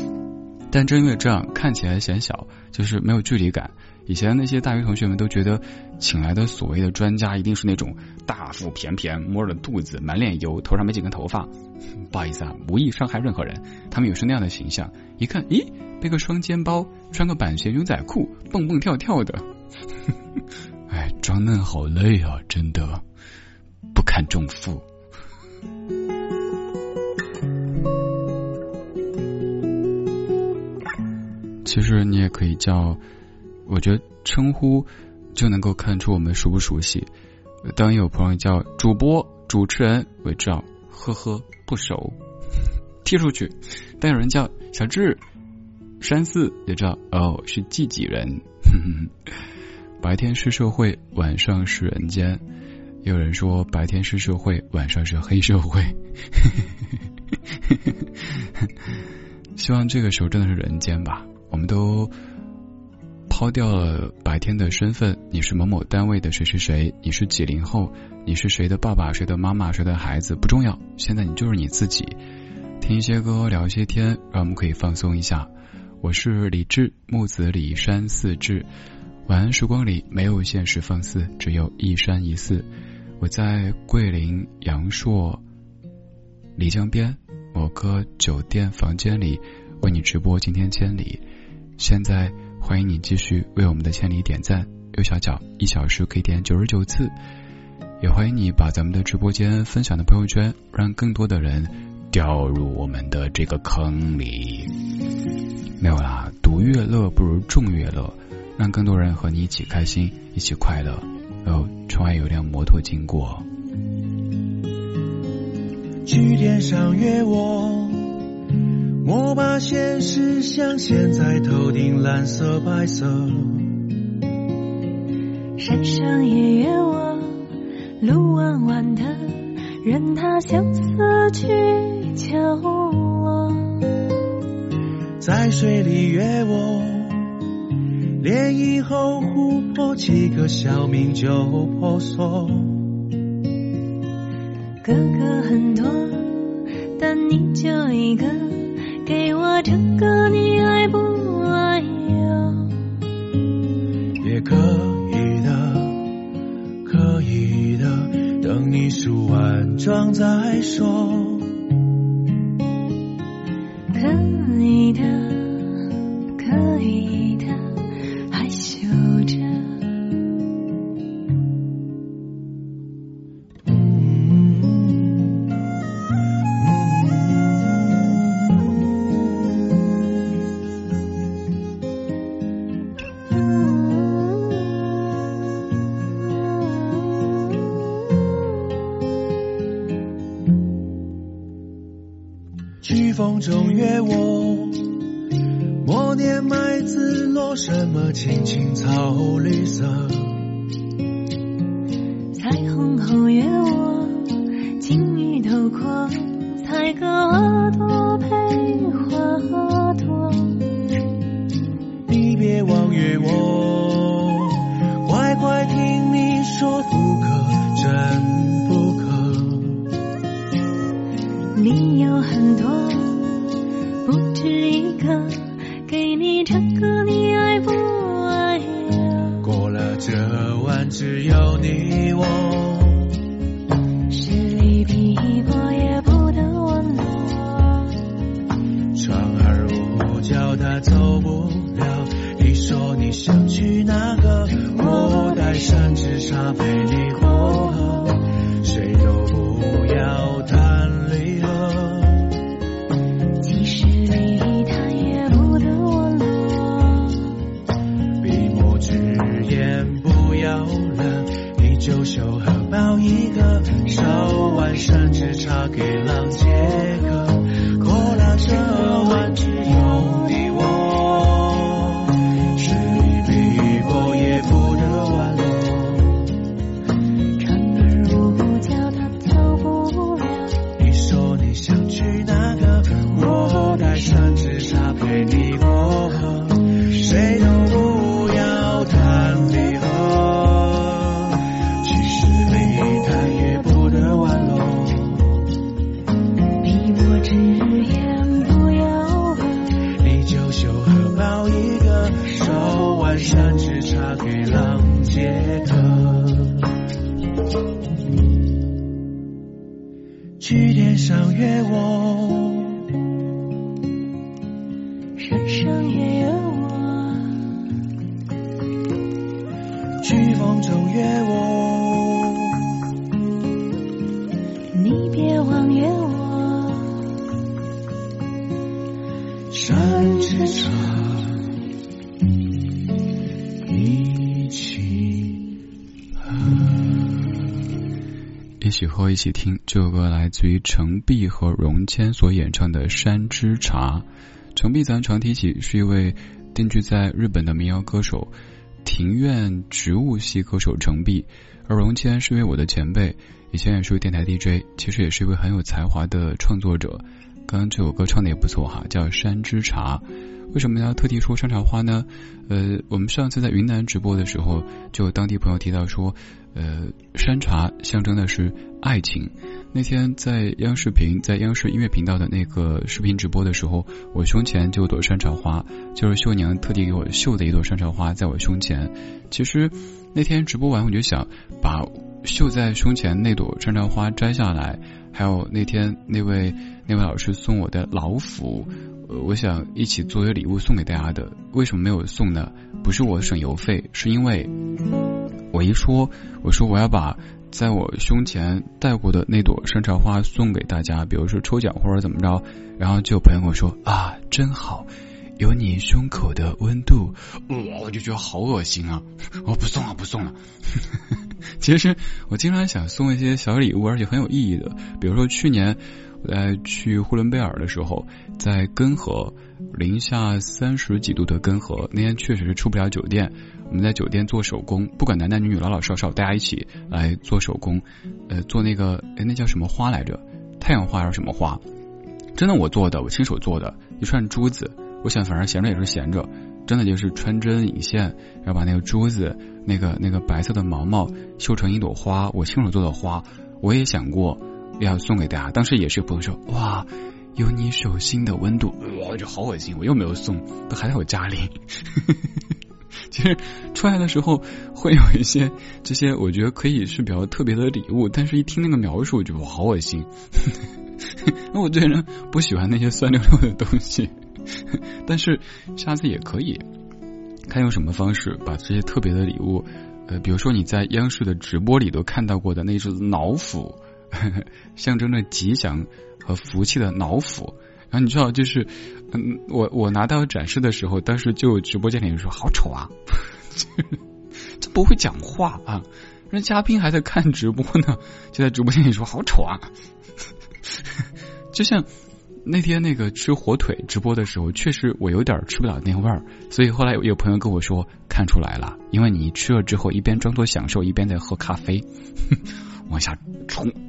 但正因为这样看起来显小，就是没有距离感。以前那些大学同学们都觉得请来的所谓的专家一定是那种大腹便便、摸着肚子、满脸油、头上没几根头发。不好意思啊，无意伤害任何人。他们有时那样的形象，一看，咦，背个双肩包，穿个板鞋牛仔裤，蹦蹦跳跳的。哎，装嫩好累啊，真的不堪重负。其实你也可以叫，我觉得称呼就能够看出我们熟不熟悉。当有朋友叫主播、主持人，我知道，呵呵，不熟，踢出去。但有人叫小智、山寺，也知道哦，是自己人。白天是社会，晚上是人间。有人说白天是社会，晚上是黑社会。希望这个时候真的是人间吧。我们都抛掉了白天的身份，你是某某单位的谁谁谁，你是几零后，你是谁的爸爸、谁的妈妈、谁的孩子不重要，现在你就是你自己。听一些歌，聊一些天，让我们可以放松一下。我是李志，木子李山四志。晚安时光里没有现实放肆，只有一山一寺。我在桂林阳朔漓江边某个酒店房间里为你直播今天千里。现在欢迎你继续为我们的千里点赞，右下角一小时可以点九十九次，也欢迎你把咱们的直播间分享到朋友圈，让更多的人掉入我们的这个坑里。没有啦，独乐乐不如众乐乐，让更多人和你一起开心，一起快乐。哦，窗外有辆摩托经过。去天上约我。莫把现实镶嵌在头顶蓝色白色。山上也约我，路弯弯的，任他相思去求我。在水里约我，涟漪后湖泊几个小名就婆娑。哥哥很多，但你就一个。给我唱个你爱不爱哟？也可以的，可以的，等你梳完妆再说。可以的，可以。一起，听。这首歌来自于程璧和荣谦所演唱的《山之茶》。程璧咱常提起，是一位定居在日本的民谣歌手，庭院植物系歌手程璧。而荣谦是一位我的前辈，以前也是位电台 DJ，其实也是一位很有才华的创作者。刚刚这首歌唱的也不错哈，叫《山之茶》。为什么要特地说山茶花呢？呃，我们上次在云南直播的时候，就有当地朋友提到说，呃，山茶象征的是爱情。那天在央视频，在央视音乐频道的那个视频直播的时候，我胸前就有朵山茶花，就是绣娘特地给我绣的一朵山茶花在我胸前。其实那天直播完，我就想把绣在胸前那朵山茶花摘下来，还有那天那位那位老师送我的老虎。我想一起作为礼物送给大家的。为什么没有送呢？不是我省邮费，是因为我一说，我说我要把在我胸前戴过的那朵山茶花送给大家，比如说抽奖或者怎么着，然后就有朋友跟我说啊，真好，有你胸口的温度，哇，我就觉得好恶心啊！我不送了，不送了。其实我经常想送一些小礼物，而且很有意义的，比如说去年我。在去呼伦贝尔的时候，在根河零下三十几度的根河，那天确实是出不了酒店。我们在酒店做手工，不管男男女女、老老少少，大家一起来做手工，呃，做那个哎，那叫什么花来着？太阳花还是什么花？真的我做的，我亲手做的，一串珠子。我想反正闲着也是闲着，真的就是穿针引线，然后把那个珠子，那个那个白色的毛毛绣成一朵花，我亲手做的花。我也想过。要送给大家，当时也是有朋友说哇，有你手心的温度，哇，这好恶心，我又没有送，都还在我家里。其实出来的时候会有一些这些，我觉得可以是比较特别的礼物，但是一听那个描述，我觉得好恶心。那我这人不喜欢那些酸溜溜的东西，但是下次也可以看用什么方式把这些特别的礼物，呃，比如说你在央视的直播里都看到过的那只老虎。象征着吉祥和福气的老虎，后你知道，就是嗯，我我拿到展示的时候，当时就直播间里人说好丑啊，这不会讲话啊，那嘉宾还在看直播呢，就在直播间里说好丑啊，就像那天那个吃火腿直播的时候，确实我有点吃不了那味儿，所以后来有朋友跟我说看出来了，因为你吃了之后一边装作享受，一边在喝咖啡，往下冲。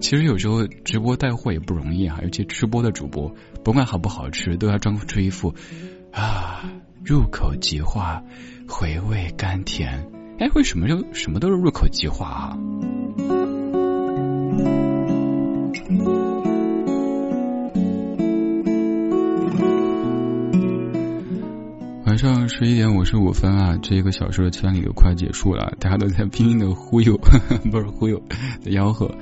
其实有时候直播带货也不容易啊，尤其吃播的主播，甭管好不好吃，都要装出一副啊入口即化，回味甘甜。哎，为什么就什么都是入口即化啊？晚上十一点五十五分啊，这个小时的千里都快结束了，大家都在拼命的忽悠，不是忽悠，在吆喝，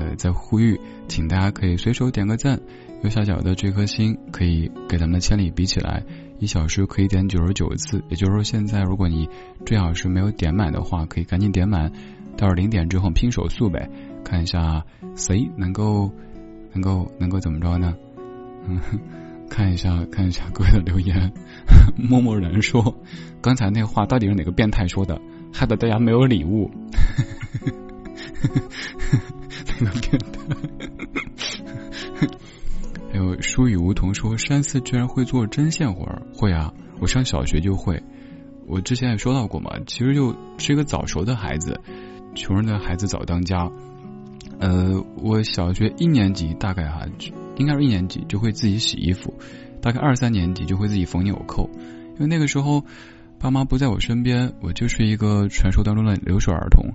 呃，在呼吁，请大家可以随手点个赞，右下角的这颗星可以给咱们的千里比起来，一小时可以点九十九次，也就是说，现在如果你这小时没有点满的话，可以赶紧点满，到了零点之后拼手速呗，看一下谁能够能够能够怎么着呢？嗯。看一下，看一下各位的留言。默默然说：“刚才那话到底是哪个变态说的？害得大家没有礼物。”那个变态。还有书语梧桐说：“山寺居然会做针线活儿？会啊，我上小学就会。我之前也说到过嘛，其实就是一个早熟的孩子，穷人的孩子早当家。呃，我小学一年级大概哈。”应该是一年级就会自己洗衣服，大概二三年级就会自己缝纽扣。因为那个时候爸妈不在我身边，我就是一个传说当中的留守儿童。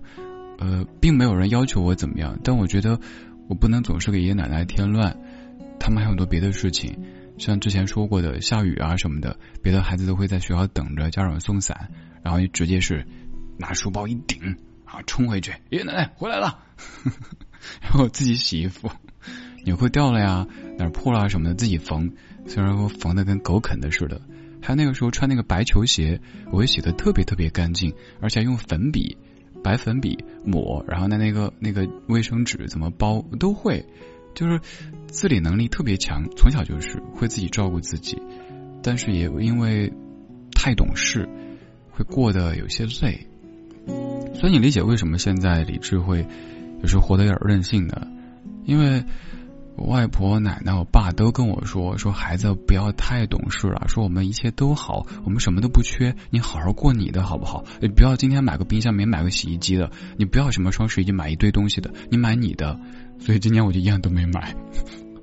呃，并没有人要求我怎么样，但我觉得我不能总是给爷爷奶奶添乱。他们还有很多别的事情，像之前说过的下雨啊什么的，别的孩子都会在学校等着家长送伞，然后直接是拿书包一顶啊冲回去，爷爷奶奶回来了，然后自己洗衣服。纽扣掉了呀，哪破了什么的自己缝，虽然说缝的跟狗啃的似的。还有那个时候穿那个白球鞋，我会洗的特别特别干净，而且用粉笔、白粉笔抹，然后呢那个那个卫生纸怎么包都会，就是自理能力特别强，从小就是会自己照顾自己，但是也因为太懂事，会过得有些累。所以你理解为什么现在李智会有时候活得有点任性呢，因为。我外婆、奶奶、我爸都跟我说：“说孩子不要太懂事了，说我们一切都好，我们什么都不缺，你好好过你的好不好？你不要今天买个冰箱，明天买个洗衣机的，你不要什么双十一买一堆东西的，你买你的。所以今年我就一样都没买，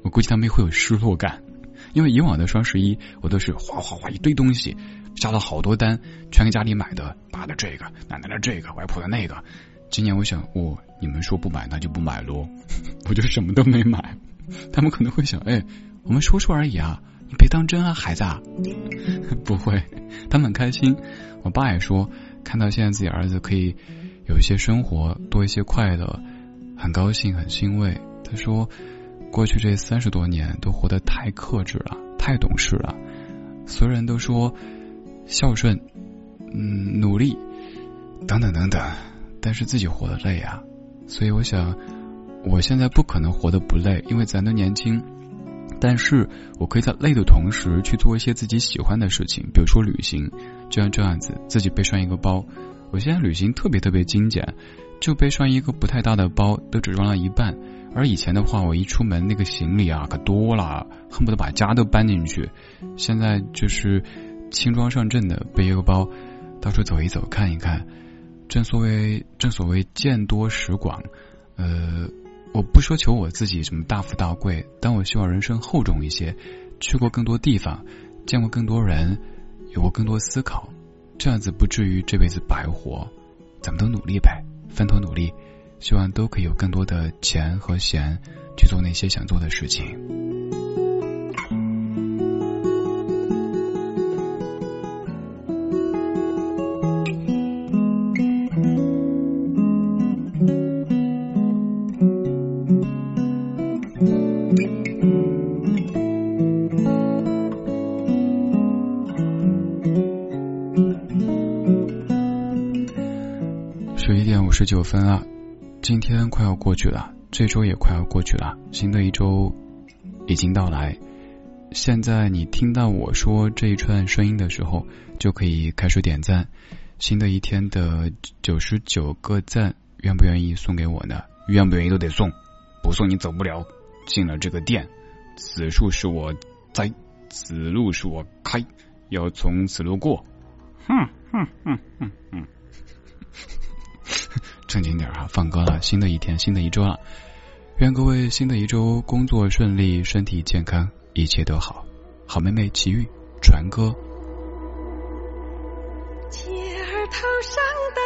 我估计他们会有失落感，因为以往的双十一我都是哗哗哗一堆东西，下了好多单，全给家里买的，爸的这个，奶奶的这个，外婆的那个。今年我想，我你们说不买，那就不买喽，我就什么都没买。”他们可能会想，哎，我们说说而已啊，你别当真啊，孩子。不会，他们很开心。我爸也说，看到现在自己儿子可以有一些生活，多一些快乐，很高兴，很欣慰。他说，过去这三十多年都活得太克制了，太懂事了。所有人都说孝顺，嗯，努力，等等等等，但是自己活得累啊。所以我想。我现在不可能活得不累，因为咱都年轻。但是我可以在累的同时去做一些自己喜欢的事情，比如说旅行，就像这样子，自己背上一个包。我现在旅行特别特别精简，就背上一个不太大的包，都只装了一半。而以前的话，我一出门那个行李啊可多了，恨不得把家都搬进去。现在就是轻装上阵的背一个包，到处走一走，看一看。正所谓正所谓见多识广，呃。我不奢求我自己什么大富大贵，但我希望人生厚重一些，去过更多地方，见过更多人，有过更多思考，这样子不至于这辈子白活。咱们都努力呗，分头努力，希望都可以有更多的钱和闲去做那些想做的事情。十九分啊，今天快要过去了，这周也快要过去了，新的一周已经到来。现在你听到我说这一串声音的时候，就可以开始点赞。新的一天的九十九个赞，愿不愿意送给我呢？愿不愿意都得送。不送你走不了。进了这个店，此树是我栽，此路是我开，要从此路过。哼哼哼哼哼，正经点哈，放歌了。新的一天，新的一周了，愿各位新的一周工作顺利，身体健康，一切都好。好妹妹奇遇传歌。姐儿头上戴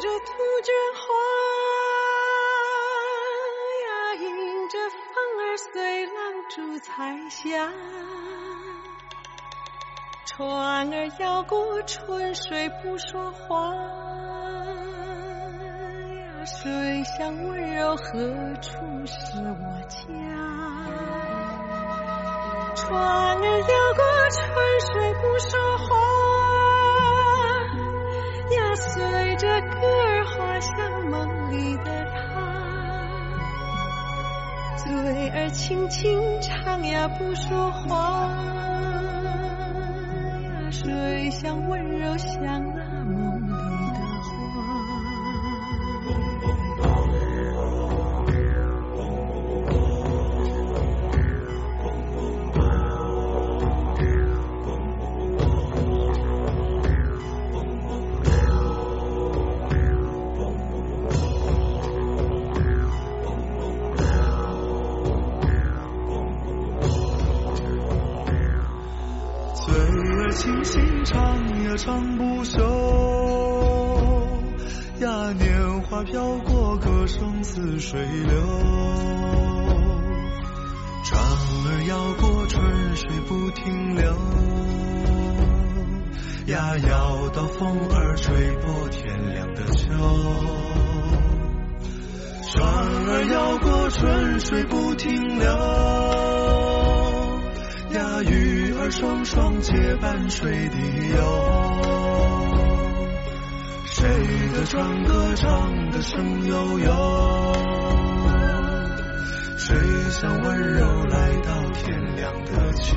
着杜鹃花呀，迎着风儿随浪逐彩霞。船儿摇过春水不说话，水乡温柔何处是我家？船儿摇过春水不说话呀，随着歌儿划向梦里的他。嘴儿轻轻唱呀不说话呀，水乡温柔像那嘴停留。呀，鱼儿双双结伴水底游。谁的船歌唱得声悠悠？谁想温柔来到天亮的秋？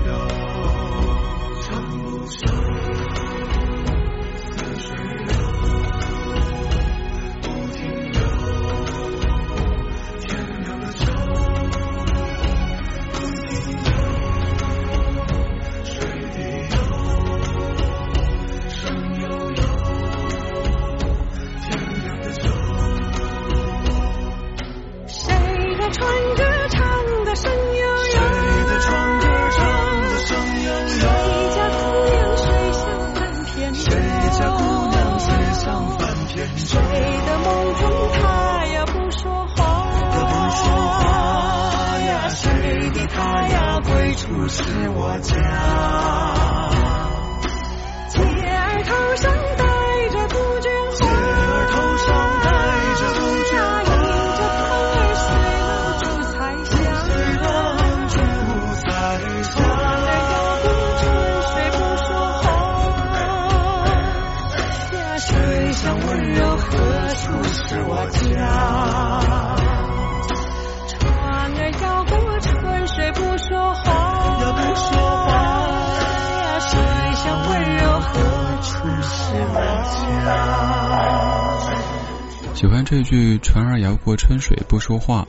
儿摇过春水不说话”。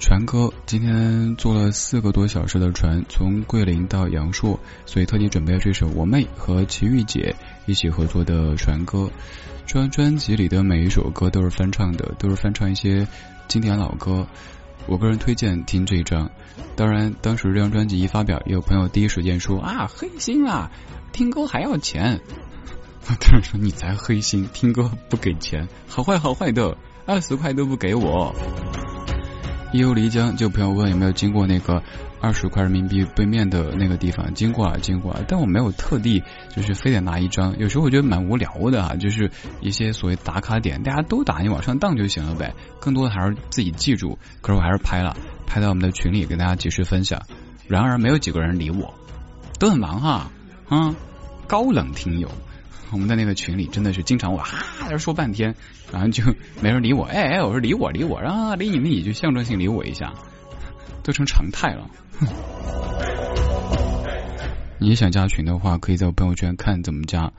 船哥今天坐了四个多小时的船，从桂林到阳朔，所以特地准备了这首我妹和齐豫姐一起合作的船歌。专专辑里的每一首歌都是翻唱的，都是翻唱一些经典老歌。我个人推荐听这一张。当然，当时这张专辑一发表，也有朋友第一时间说啊，黑心啊，听歌还要钱。我当时说你才黑心，听歌不给钱，好坏好坏的，二十块都不给我。一游漓江，就朋友问有没有经过那个二十块人民币背面的那个地方，经过啊，经过啊，但我没有特地就是非得拿一张，有时候我觉得蛮无聊的啊，就是一些所谓打卡点，大家都打，你往上荡就行了呗，更多的还是自己记住。可是我还是拍了，拍到我们的群里跟大家及时分享。然而没有几个人理我，都很忙哈，啊，高冷听友。我们在那个群里真的是经常我哈在说半天，然后就没人理我。哎哎，我说理我理我，啊理你理你，就象征性理我一下，都成常态了。你想加群的话，可以在我朋友圈看怎么加。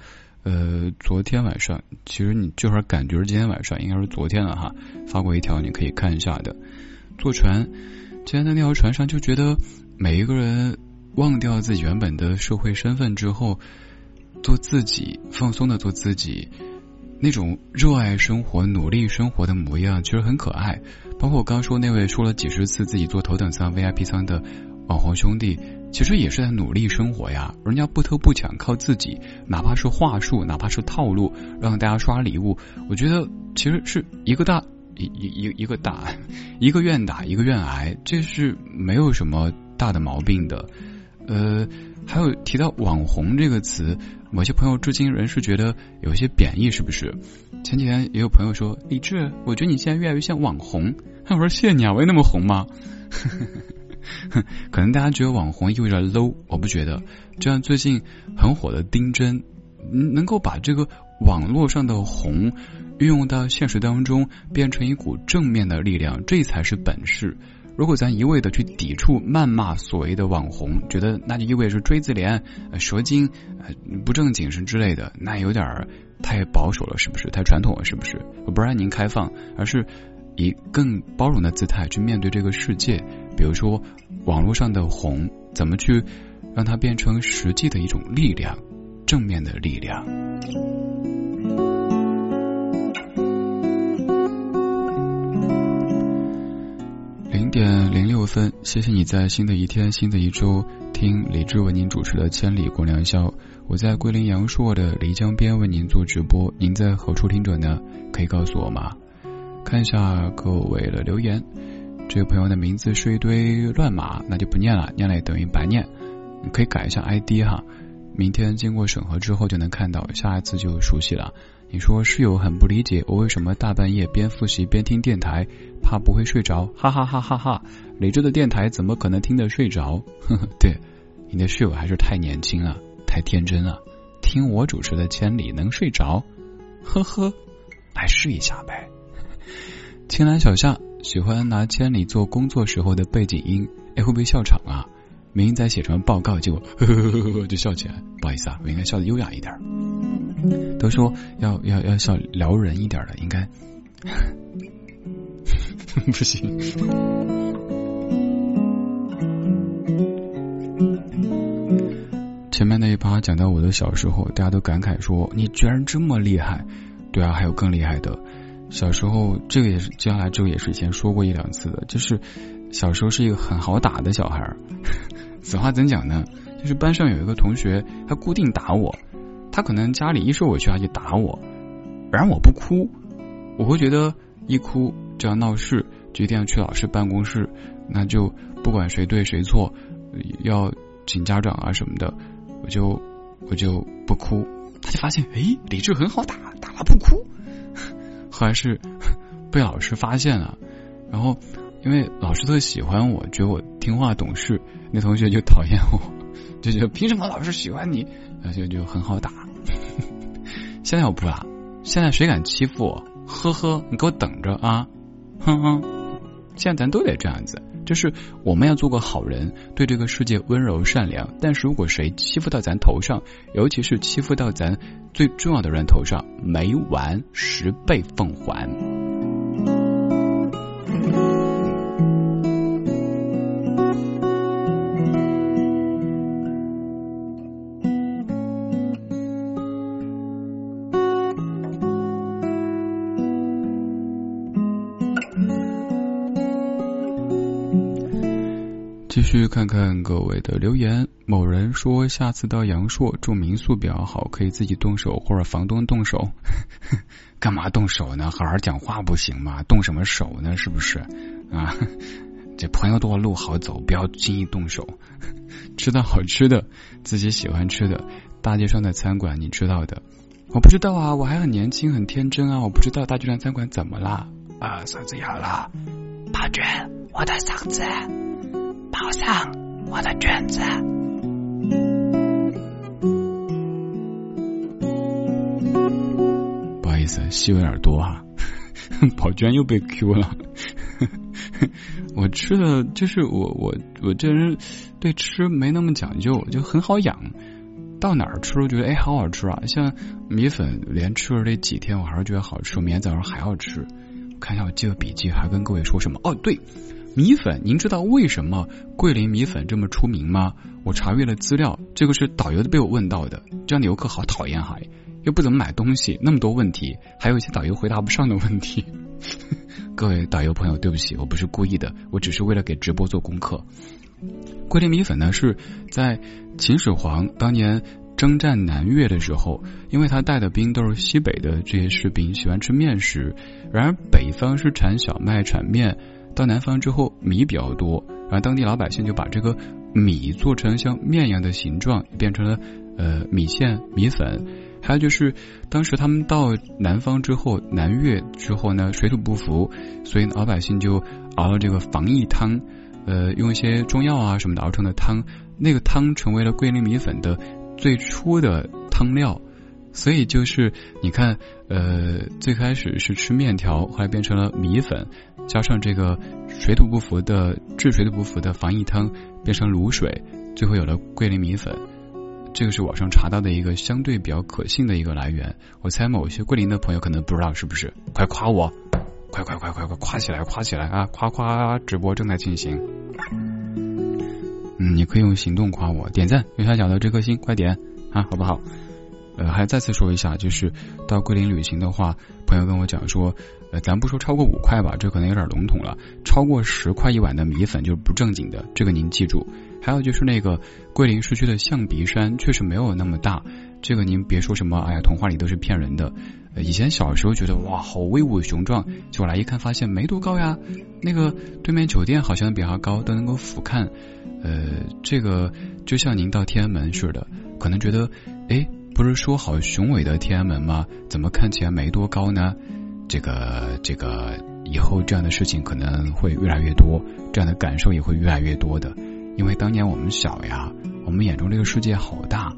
呃，昨天晚上，其实你这会儿感觉是今天晚上，应该是昨天了哈，发过一条，你可以看一下的。坐船，今天在那条船上就觉得每一个人忘掉自己原本的社会身份之后，做自己，放松的做自己，那种热爱生活、努力生活的模样，其实很可爱。包括我刚说那位说了几十次自己坐头等舱、VIP 舱的网红兄弟。其实也是在努力生活呀，人家不偷不抢，靠自己，哪怕是话术，哪怕是套路，让大家刷礼物，我觉得其实是一个大一一一一个大，一个愿打一个愿挨，这是没有什么大的毛病的。呃，还有提到网红这个词，某些朋友至今仍是觉得有些贬义，是不是？前几天也有朋友说李志，我觉得你现在越来越像网红。我说谢谢你啊，我也那么红吗？可能大家觉得网红意味着 low，我不觉得。就像最近很火的丁真，能够把这个网络上的红运用到现实当中，变成一股正面的力量，这才是本事。如果咱一味的去抵触、谩骂所谓的网红，觉得那就意味着锥子脸、蛇精、不正经是之类的，那有点太保守了，是不是？太传统了，是不是？我不让您开放，而是以更包容的姿态去面对这个世界。比如说，网络上的红，怎么去让它变成实际的一种力量，正面的力量？零点零六分，谢谢你在新的一天、新的一周听李志为您主持的《千里共良宵》。我在桂林阳朔的漓江边为您做直播，您在何处听着呢？可以告诉我吗？看一下各位的留言。这位朋友的名字是一堆乱码，那就不念了，念了也等于白念。你可以改一下 ID 哈，明天经过审核之后就能看到，下一次就熟悉了。你说室友很不理解我为什么大半夜边复习边听电台，怕不会睡着，哈哈哈哈哈！雷州的电台怎么可能听得睡着？呵呵，对，你的室友还是太年轻了，太天真了，听我主持的千里能睡着？呵呵，来试一下呗。青兰小夏。喜欢拿千里做工作时候的背景音，哎，会不会笑场啊？明明在写成报告，结果呵呵呵呵就笑起来。不好意思啊，我应该笑的优雅一点。都说要要要笑撩人一点的，应该 不行。前面那一趴讲到我的小时候，大家都感慨说你居然这么厉害。对啊，还有更厉害的。小时候，这个也是接下来这个也是以前说过一两次的，就是小时候是一个很好打的小孩。此话怎讲呢？就是班上有一个同学，他固定打我，他可能家里一受委屈他就打我，然而我不哭，我会觉得一哭就要闹事，就一定要去老师办公室，那就不管谁对谁错，要请家长啊什么的，我就我就不哭。他就发现，哎，李智很好打，打了不哭。后来是被老师发现了，然后因为老师特喜欢我，觉得我听话懂事，那同学就讨厌我，就觉得凭什么老师喜欢你，那就就很好打。现在我不打，现在谁敢欺负我，呵呵，你给我等着啊，哼哼。现在咱都得这样子，就是我们要做个好人，对这个世界温柔善良。但是如果谁欺负到咱头上，尤其是欺负到咱。最重要的人头上没完，十倍奉还。继续看看各位的留言。某人说，下次到阳朔住民宿比较好，可以自己动手或者房东动手。干嘛动手呢？好好讲话不行吗？动什么手呢？是不是啊？这朋友多路好走，不要轻易动手。吃到好吃的，自己喜欢吃的，大街上的餐馆你知道的。我不知道啊，我还很年轻，很天真啊，我不知道大街上餐馆怎么啦？啊，嗓子哑了，宝娟，我的嗓子。报上我的卷子。不好意思，戏有点多啊。宝娟又被 Q 了。我吃的就是我我我这人对吃没那么讲究，就很好养。到哪儿吃都觉得哎好好吃啊。像米粉，连吃了这几天，我还是觉得好吃。明天早上还要吃。看一下我记的笔记，还跟各位说什么？哦，对。米粉，您知道为什么桂林米粉这么出名吗？我查阅了资料，这个是导游被我问到的。这样的游客好讨厌哈，又不怎么买东西，那么多问题，还有一些导游回答不上的问题。各位导游朋友，对不起，我不是故意的，我只是为了给直播做功课。桂林米粉呢，是在秦始皇当年征战南越的时候，因为他带的兵都是西北的这些士兵，喜欢吃面食，然而北方是产小麦、产面。到南方之后，米比较多，然后当地老百姓就把这个米做成像面一样的形状，变成了呃米线、米粉。还有就是，当时他们到南方之后，南越之后呢，水土不服，所以老百姓就熬了这个防疫汤，呃，用一些中药啊什么的熬成的汤，那个汤成为了桂林米粉的最初的汤料。所以就是你看，呃，最开始是吃面条，后来变成了米粉。加上这个水土不服的治水土不服的防疫汤变成卤水，最后有了桂林米粉。这个是网上查到的一个相对比较可信的一个来源。我猜某些桂林的朋友可能不知道是不是？快夸我！快快快快快夸起来，夸起来啊！夸夸直播正在进行。嗯，你可以用行动夸我，点赞右下角的这颗星，快点啊，好不好？呃，还再次说一下，就是到桂林旅行的话，朋友跟我讲说。呃，咱不说超过五块吧，这可能有点笼统了。超过十块一碗的米粉就是不正经的，这个您记住。还有就是那个桂林市区的象鼻山，确实没有那么大，这个您别说什么，哎呀，童话里都是骗人的。以前小时候觉得哇，好威武雄壮，结果来一看发现没多高呀。那个对面酒店好像比它高，都能够俯瞰。呃，这个就像您到天安门似的，可能觉得，哎，不是说好雄伟的天安门吗？怎么看起来没多高呢？这个这个以后这样的事情可能会越来越多，这样的感受也会越来越多的。因为当年我们小呀，我们眼中这个世界好大，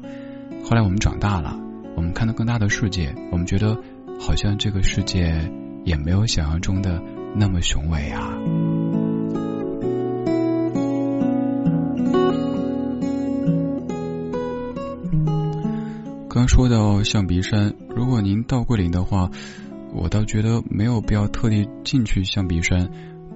后来我们长大了，我们看到更大的世界，我们觉得好像这个世界也没有想象中的那么雄伟啊。刚说到象鼻山，如果您到桂林的话。我倒觉得没有必要特地进去象鼻山，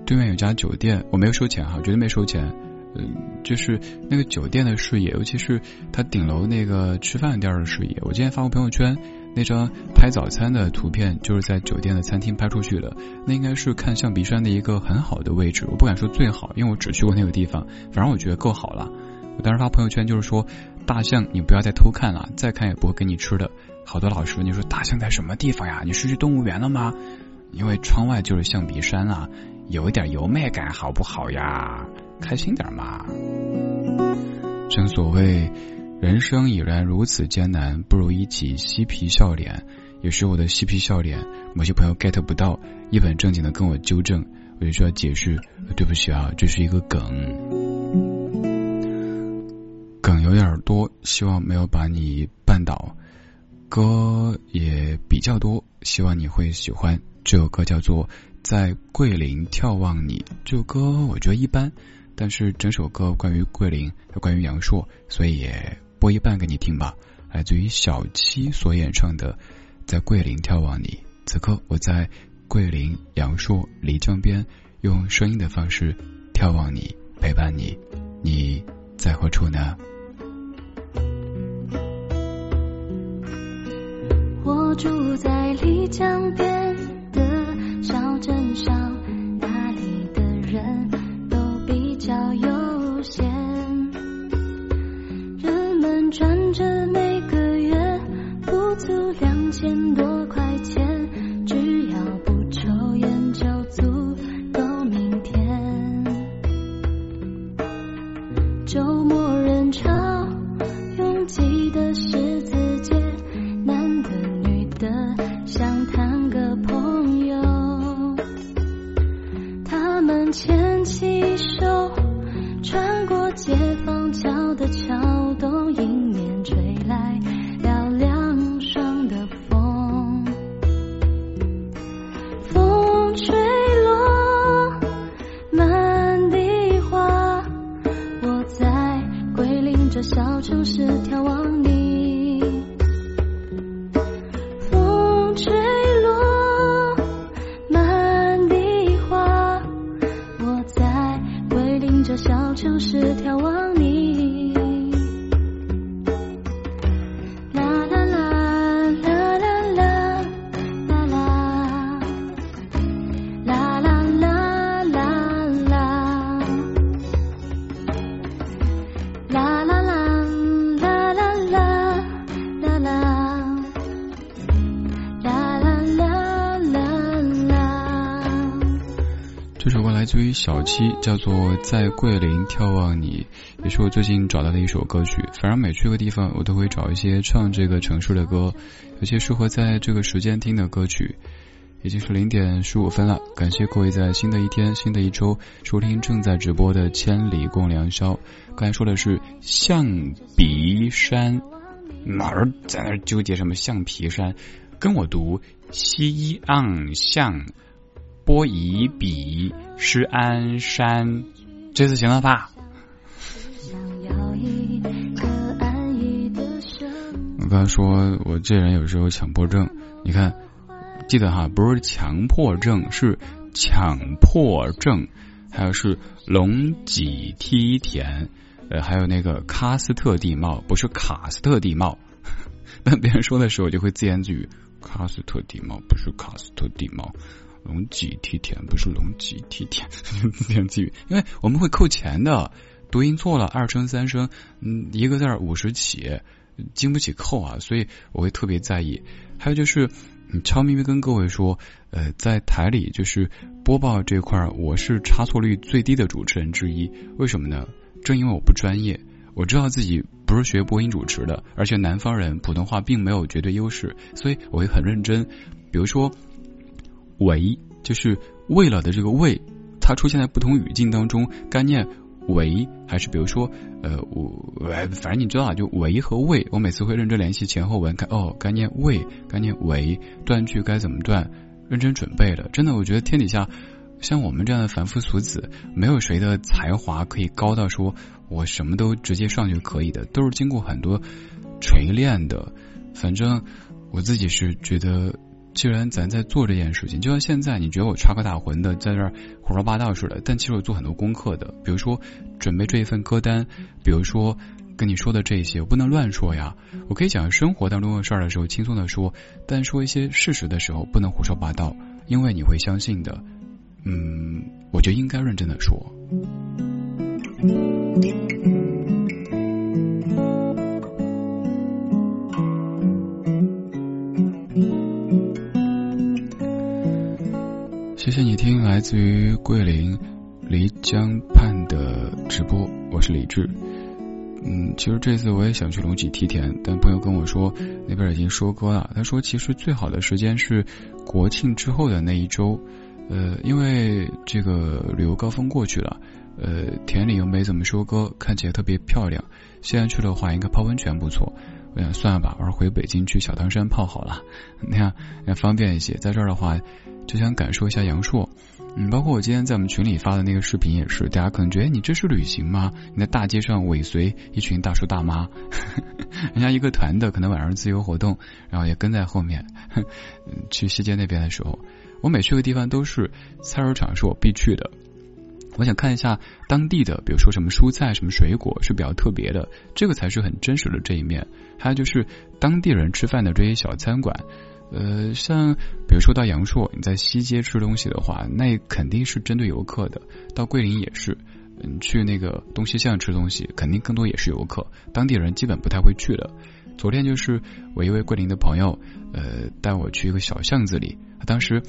对面有家酒店，我没有收钱哈，绝对没收钱。嗯，就是那个酒店的视野，尤其是它顶楼那个吃饭店的视野。我今天发过朋友圈，那张拍早餐的图片就是在酒店的餐厅拍出去的，那应该是看象鼻山的一个很好的位置。我不敢说最好，因为我只去过那个地方，反正我觉得够好了。我当时发朋友圈就是说，大象你不要再偷看了，再看也不会给你吃的。好多老师，你说大象在什么地方呀？你是去动物园了吗？因为窗外就是象鼻山啊，有一点油麦感，好不好呀？开心点嘛。正所谓，人生已然如此艰难，不如一起嬉皮笑脸。有时我的嬉皮笑脸，某些朋友 get 不到，一本正经的跟我纠正，我就需要解释。对不起啊，这是一个梗，梗有点多，希望没有把你绊倒。歌也比较多，希望你会喜欢。这首歌叫做《在桂林眺望你》。这首歌我觉得一般，但是整首歌关于桂林，关于阳朔，所以也播一半给你听吧。来自于小七所演唱的《在桂林眺望你》。此刻我在桂林阳朔漓江边，用声音的方式眺望你，陪伴你。你在何处呢？我住在丽江边的小镇上，那里的人都比较悠闲，人们赚着每个月不足两千多块钱，只要不抽烟就足够明天。周末人潮牵起手，穿过解放桥的桥洞，来自于小七，叫做《在桂林眺望你》，也是我最近找到的一首歌曲。反正每去个地方，我都会找一些唱这个城市的歌，有些适合在这个时间听的歌曲。已经是零点十五分了，感谢各位在新的一天、新的一周收听正在直播的《千里共良宵》。刚才说的是象鼻山，哪儿在那纠结什么象皮山？跟我读西昂象。波夷比施安山，这次行了吧？我刚才说我这人有时候强迫症，你看，记得哈，不是强迫症，是强迫症，还有是龙脊梯田，呃，还有那个喀斯特地貌，不是卡斯特地貌。当别人说的时候，我就会自言自语：喀斯特地貌不是喀斯特地貌。龙脊梯田不是龙脊梯田，自言自语，因为我们会扣钱的，读音错了二声三声，嗯，一个字五十起，经不起扣啊，所以我会特别在意。还有就是，悄咪咪跟各位说，呃，在台里就是播报这块，我是差错率最低的主持人之一。为什么呢？正因为我不专业，我知道自己不是学播音主持的，而且南方人普通话并没有绝对优势，所以我会很认真。比如说。为就是为了的这个为，它出现在不同语境当中，该念为还是比如说呃我反正你知道，就为和为，我每次会认真联系前后文，看哦该念为该念为，断句该怎么断，认真准备了。真的，我觉得天底下像我们这样的凡夫俗子，没有谁的才华可以高到说我什么都直接上就可以的，都是经过很多锤炼的。反正我自己是觉得。既然咱在做这件事情，就像现在，你觉得我插科打诨的在这儿胡说八道似的，但其实我做很多功课的。比如说准备这一份歌单，比如说跟你说的这些，我不能乱说呀。我可以讲生活当中的事儿的时候轻松的说，但说一些事实的时候不能胡说八道，因为你会相信的。嗯，我就应该认真的说。谢谢你听来自于桂林漓江畔的直播，我是李志。嗯，其实这次我也想去龙脊梯田，但朋友跟我说那边已经收割了。他说其实最好的时间是国庆之后的那一周，呃，因为这个旅游高峰过去了，呃，田里又没怎么收割，看起来特别漂亮。现在去的话，应该泡温泉不错。我想算了吧，我是回北京去小汤山泡好了，那样要方便一些。在这儿的话。就想感受一下阳朔，嗯，包括我今天在我们群里发的那个视频也是，大家可能觉得你这是旅行吗？你在大街上尾随一群大叔大妈，人家一个团的可能晚上自由活动，然后也跟在后面。去西街那边的时候，我每去个地方都是菜市场是我必去的，我想看一下当地的，比如说什么蔬菜、什么水果是比较特别的，这个才是很真实的这一面。还有就是当地人吃饭的这些小餐馆。呃，像比如说到阳朔，你在西街吃东西的话，那肯定是针对游客的；到桂林也是，嗯，去那个东西巷吃东西，肯定更多也是游客，当地人基本不太会去的。昨天就是我一位桂林的朋友，呃，带我去一个小巷子里，他当时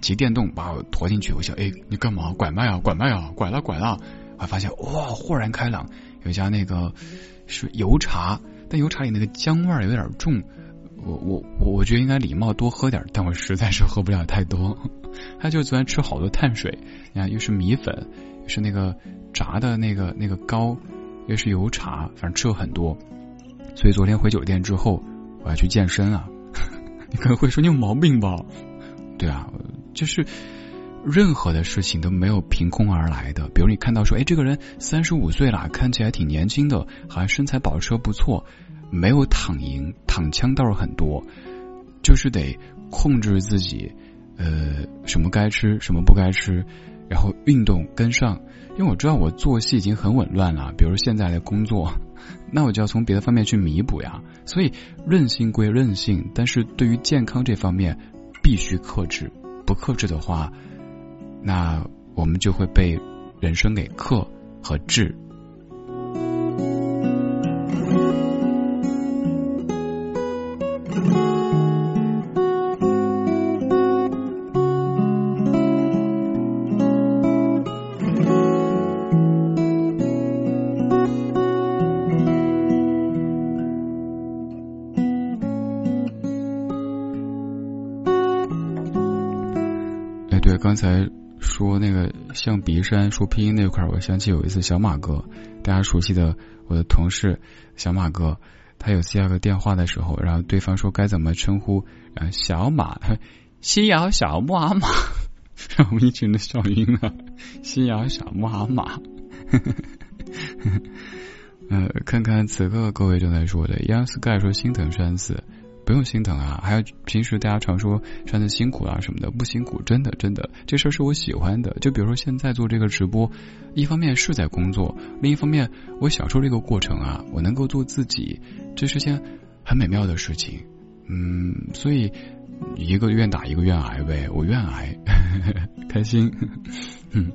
骑电动把我驮进去，我想，哎，你干嘛？拐卖啊，拐卖啊，拐了拐了，我发现哇，豁然开朗，有一家那个是油茶，但油茶里那个姜味儿有点重。我我我我觉得应该礼貌多喝点，但我实在是喝不了太多。他就昨天吃好多碳水，你看又是米粉，又是那个炸的那个那个糕，又是油茶，反正吃了很多。所以昨天回酒店之后，我要去健身了。你可能会说你有毛病吧？对啊，就是任何的事情都没有凭空而来的。比如你看到说，哎，这个人三十五岁了，看起来挺年轻的，好像身材保持不错。没有躺赢，躺枪倒是很多，就是得控制自己，呃，什么该吃，什么不该吃，然后运动跟上，因为我知道我作息已经很紊乱了，比如现在的工作，那我就要从别的方面去弥补呀。所以任性归任性，但是对于健康这方面必须克制，不克制的话，那我们就会被人生给克和制。刚才说那个象鼻山说拼音那块儿，我想起有一次小马哥，大家熟悉的我的同事小马哥，他有次要个电话的时候，然后对方说该怎么称呼，然后小马，西瑶小木阿马，让我们一群的笑晕了，西瑶小木阿马，呃，看看此刻各位正在说的，Young Sky 说心疼山子。不用心疼啊！还有平时大家常说穿的辛苦啊什么的，不辛苦，真的真的，这事儿是我喜欢的。就比如说现在做这个直播，一方面是在工作，另一方面我享受这个过程啊，我能够做自己，这是件很美妙的事情。嗯，所以一个愿打一个愿挨呗，我愿挨，开心。嗯。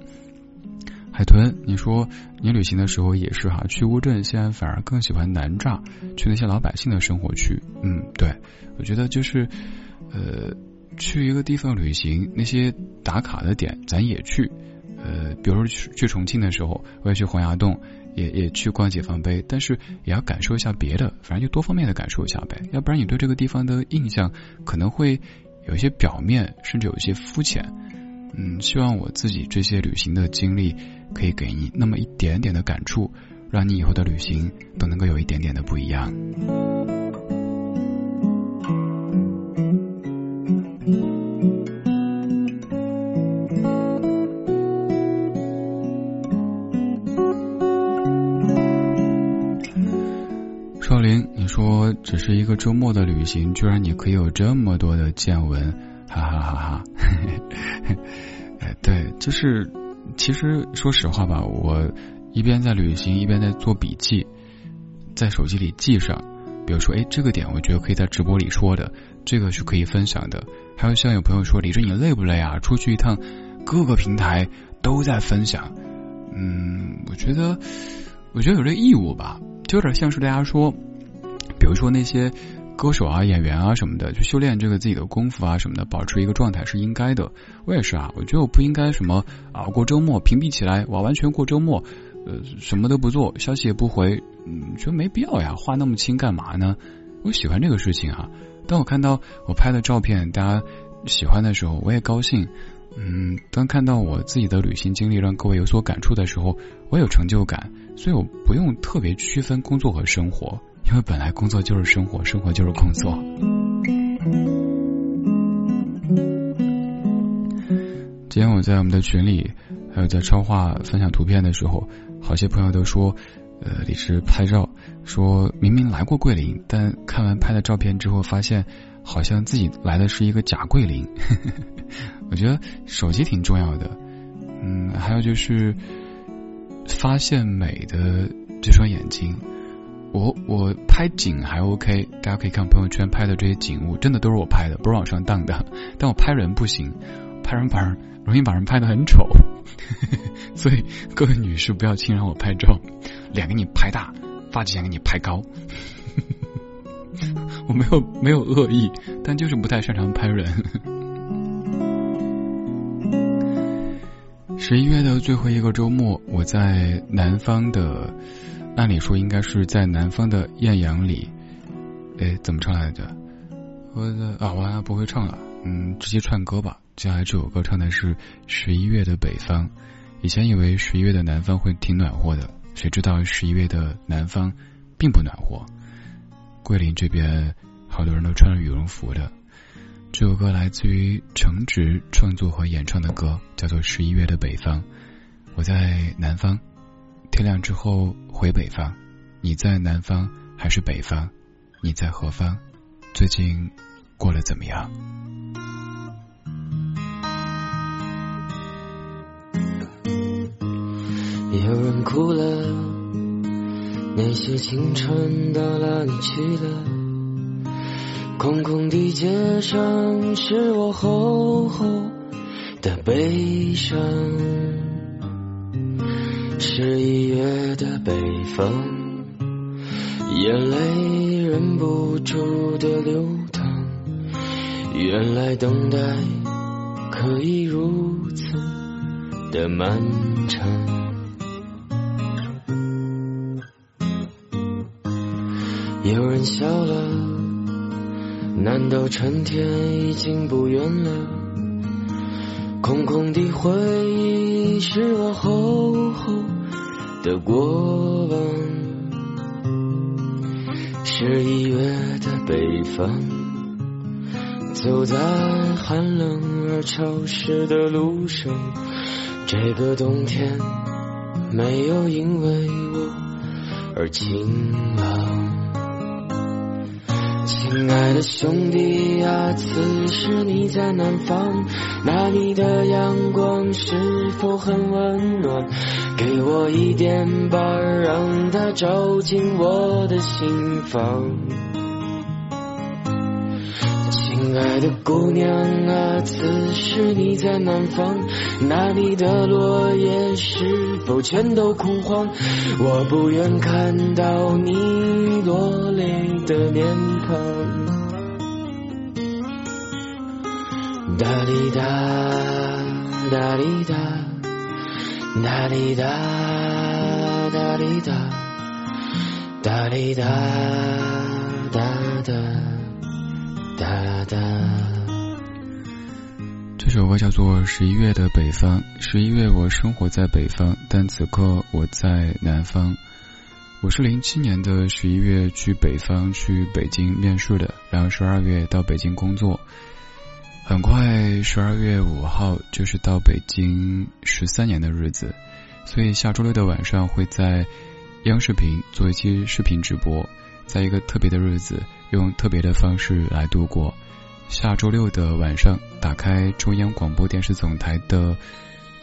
海豚，你说你旅行的时候也是哈，去乌镇、西安反而更喜欢南栅，去那些老百姓的生活区。嗯，对，我觉得就是呃，去一个地方旅行，那些打卡的点咱也去。呃，比如说去去重庆的时候，我也去黄崖洞，也也去逛解放碑，但是也要感受一下别的，反正就多方面的感受一下呗。要不然你对这个地方的印象可能会有一些表面，甚至有一些肤浅。嗯，希望我自己这些旅行的经历可以给你那么一点点的感触，让你以后的旅行都能够有一点点的不一样。少林，你说只是一个周末的旅行，居然你可以有这么多的见闻。哈哈哈哈，哎，对，就是，其实说实话吧，我一边在旅行，一边在做笔记，在手机里记上。比如说，哎，这个点我觉得可以在直播里说的，这个是可以分享的。还有像有朋友说，李志你累不累啊？出去一趟，各个平台都在分享。嗯，我觉得，我觉得有这义务吧，就有点像是大家说，比如说那些。歌手啊，演员啊什么的，去修炼这个自己的功夫啊什么的，保持一个状态是应该的。我也是啊，我觉得我不应该什么啊过周末屏蔽起来，我完全过周末，呃什么都不做，消息也不回，嗯，觉得没必要呀，话那么清干嘛呢？我喜欢这个事情啊。当我看到我拍的照片大家喜欢的时候，我也高兴。嗯，当看到我自己的旅行经历让各位有所感触的时候，我有成就感，所以我不用特别区分工作和生活。因为本来工作就是生活，生活就是工作。今天我在我们的群里，还有在超话分享图片的时候，好些朋友都说，呃，李是拍照，说明明来过桂林，但看完拍的照片之后，发现好像自己来的是一个假桂林。我觉得手机挺重要的，嗯，还有就是发现美的这双眼睛。我我拍景还 OK，大家可以看朋友圈拍的这些景物，真的都是我拍的，不是网上当的。但我拍人不行，拍人把人容易把人拍的很丑，所以各位女士不要轻让我拍照，脸给你拍大，发际线给你拍高。我没有没有恶意，但就是不太擅长拍人。十一月的最后一个周末，我在南方的。按理说应该是在南方的艳阳里，哎，怎么唱来着？我的啊，我好像不会唱了，嗯，直接串歌吧。接下来这首歌唱的是十一月的北方。以前以为十一月的南方会挺暖和的，谁知道十一月的南方并不暖和。桂林这边好多人都穿着羽绒服的。这首歌来自于程植创作和演唱的歌，叫做《十一月的北方》。我在南方。天亮之后回北方，你在南方还是北方？你在何方？最近过得怎么样？有人哭了，那些青春到哪里去了？空空的街上，是我厚厚的悲伤。十一月的北方，眼泪忍不住的流淌。原来等待可以如此的漫长。有人笑了，难道春天已经不远了？空空的回忆是我厚厚的过往。十一月的北方，走在寒冷而潮湿的路上，这个冬天没有因为我而晴朗。亲爱的兄弟啊，此时你在南方，那里的阳光是否很温暖？给我一点吧，让它照进我的心房。亲爱的姑娘啊，此时你在南方，那里的落叶是否全都枯黄？我不愿看到你落泪的脸哒哩哒，哒哩哒，哒哩哒，哒哩哒，哒哩哒，哒哒哒哒。这首歌叫做《十一月的北方》。十一月，我生活在北方，但此刻我在南方。我是零七年的十一月去北方去北京面试的，然后十二月到北京工作。很快，十二月五号就是到北京十三年的日子，所以下周六的晚上会在央视频做一期视频直播，在一个特别的日子，用特别的方式来度过。下周六的晚上，打开中央广播电视总台的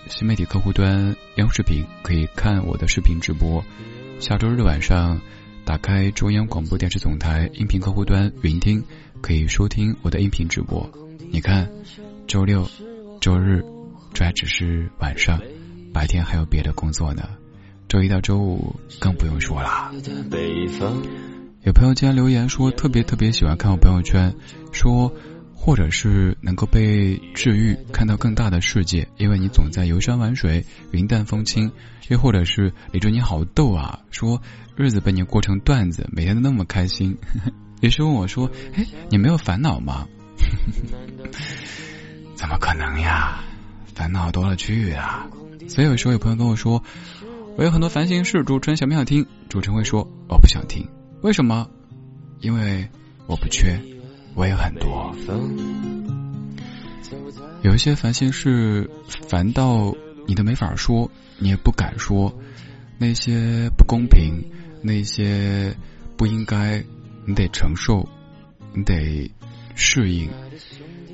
新媒体客户端央视频，可以看我的视频直播。下周日的晚上，打开中央广播电视总台音频客户端云听，可以收听我的音频直播。你看，周六、周日，这还只是晚上，白天还有别的工作呢。周一到周五更不用说了。有朋友竟然留言说特别特别喜欢看我朋友圈，说或者是能够被治愈，看到更大的世界，因为你总在游山玩水，云淡风轻；又或者是李哲你好逗啊，说日子被你过成段子，每天都那么开心。于是问我说：“哎，你没有烦恼吗？”怎么可能呀？烦恼多了去啊。所以有时候有朋友跟我说，我有很多烦心事，主持人想不想听？主持人会说我不想听。为什么？因为我不缺，我也很多。有一些烦心事，烦到你都没法说，你也不敢说。那些不公平，那些不应该，你得承受，你得。适应，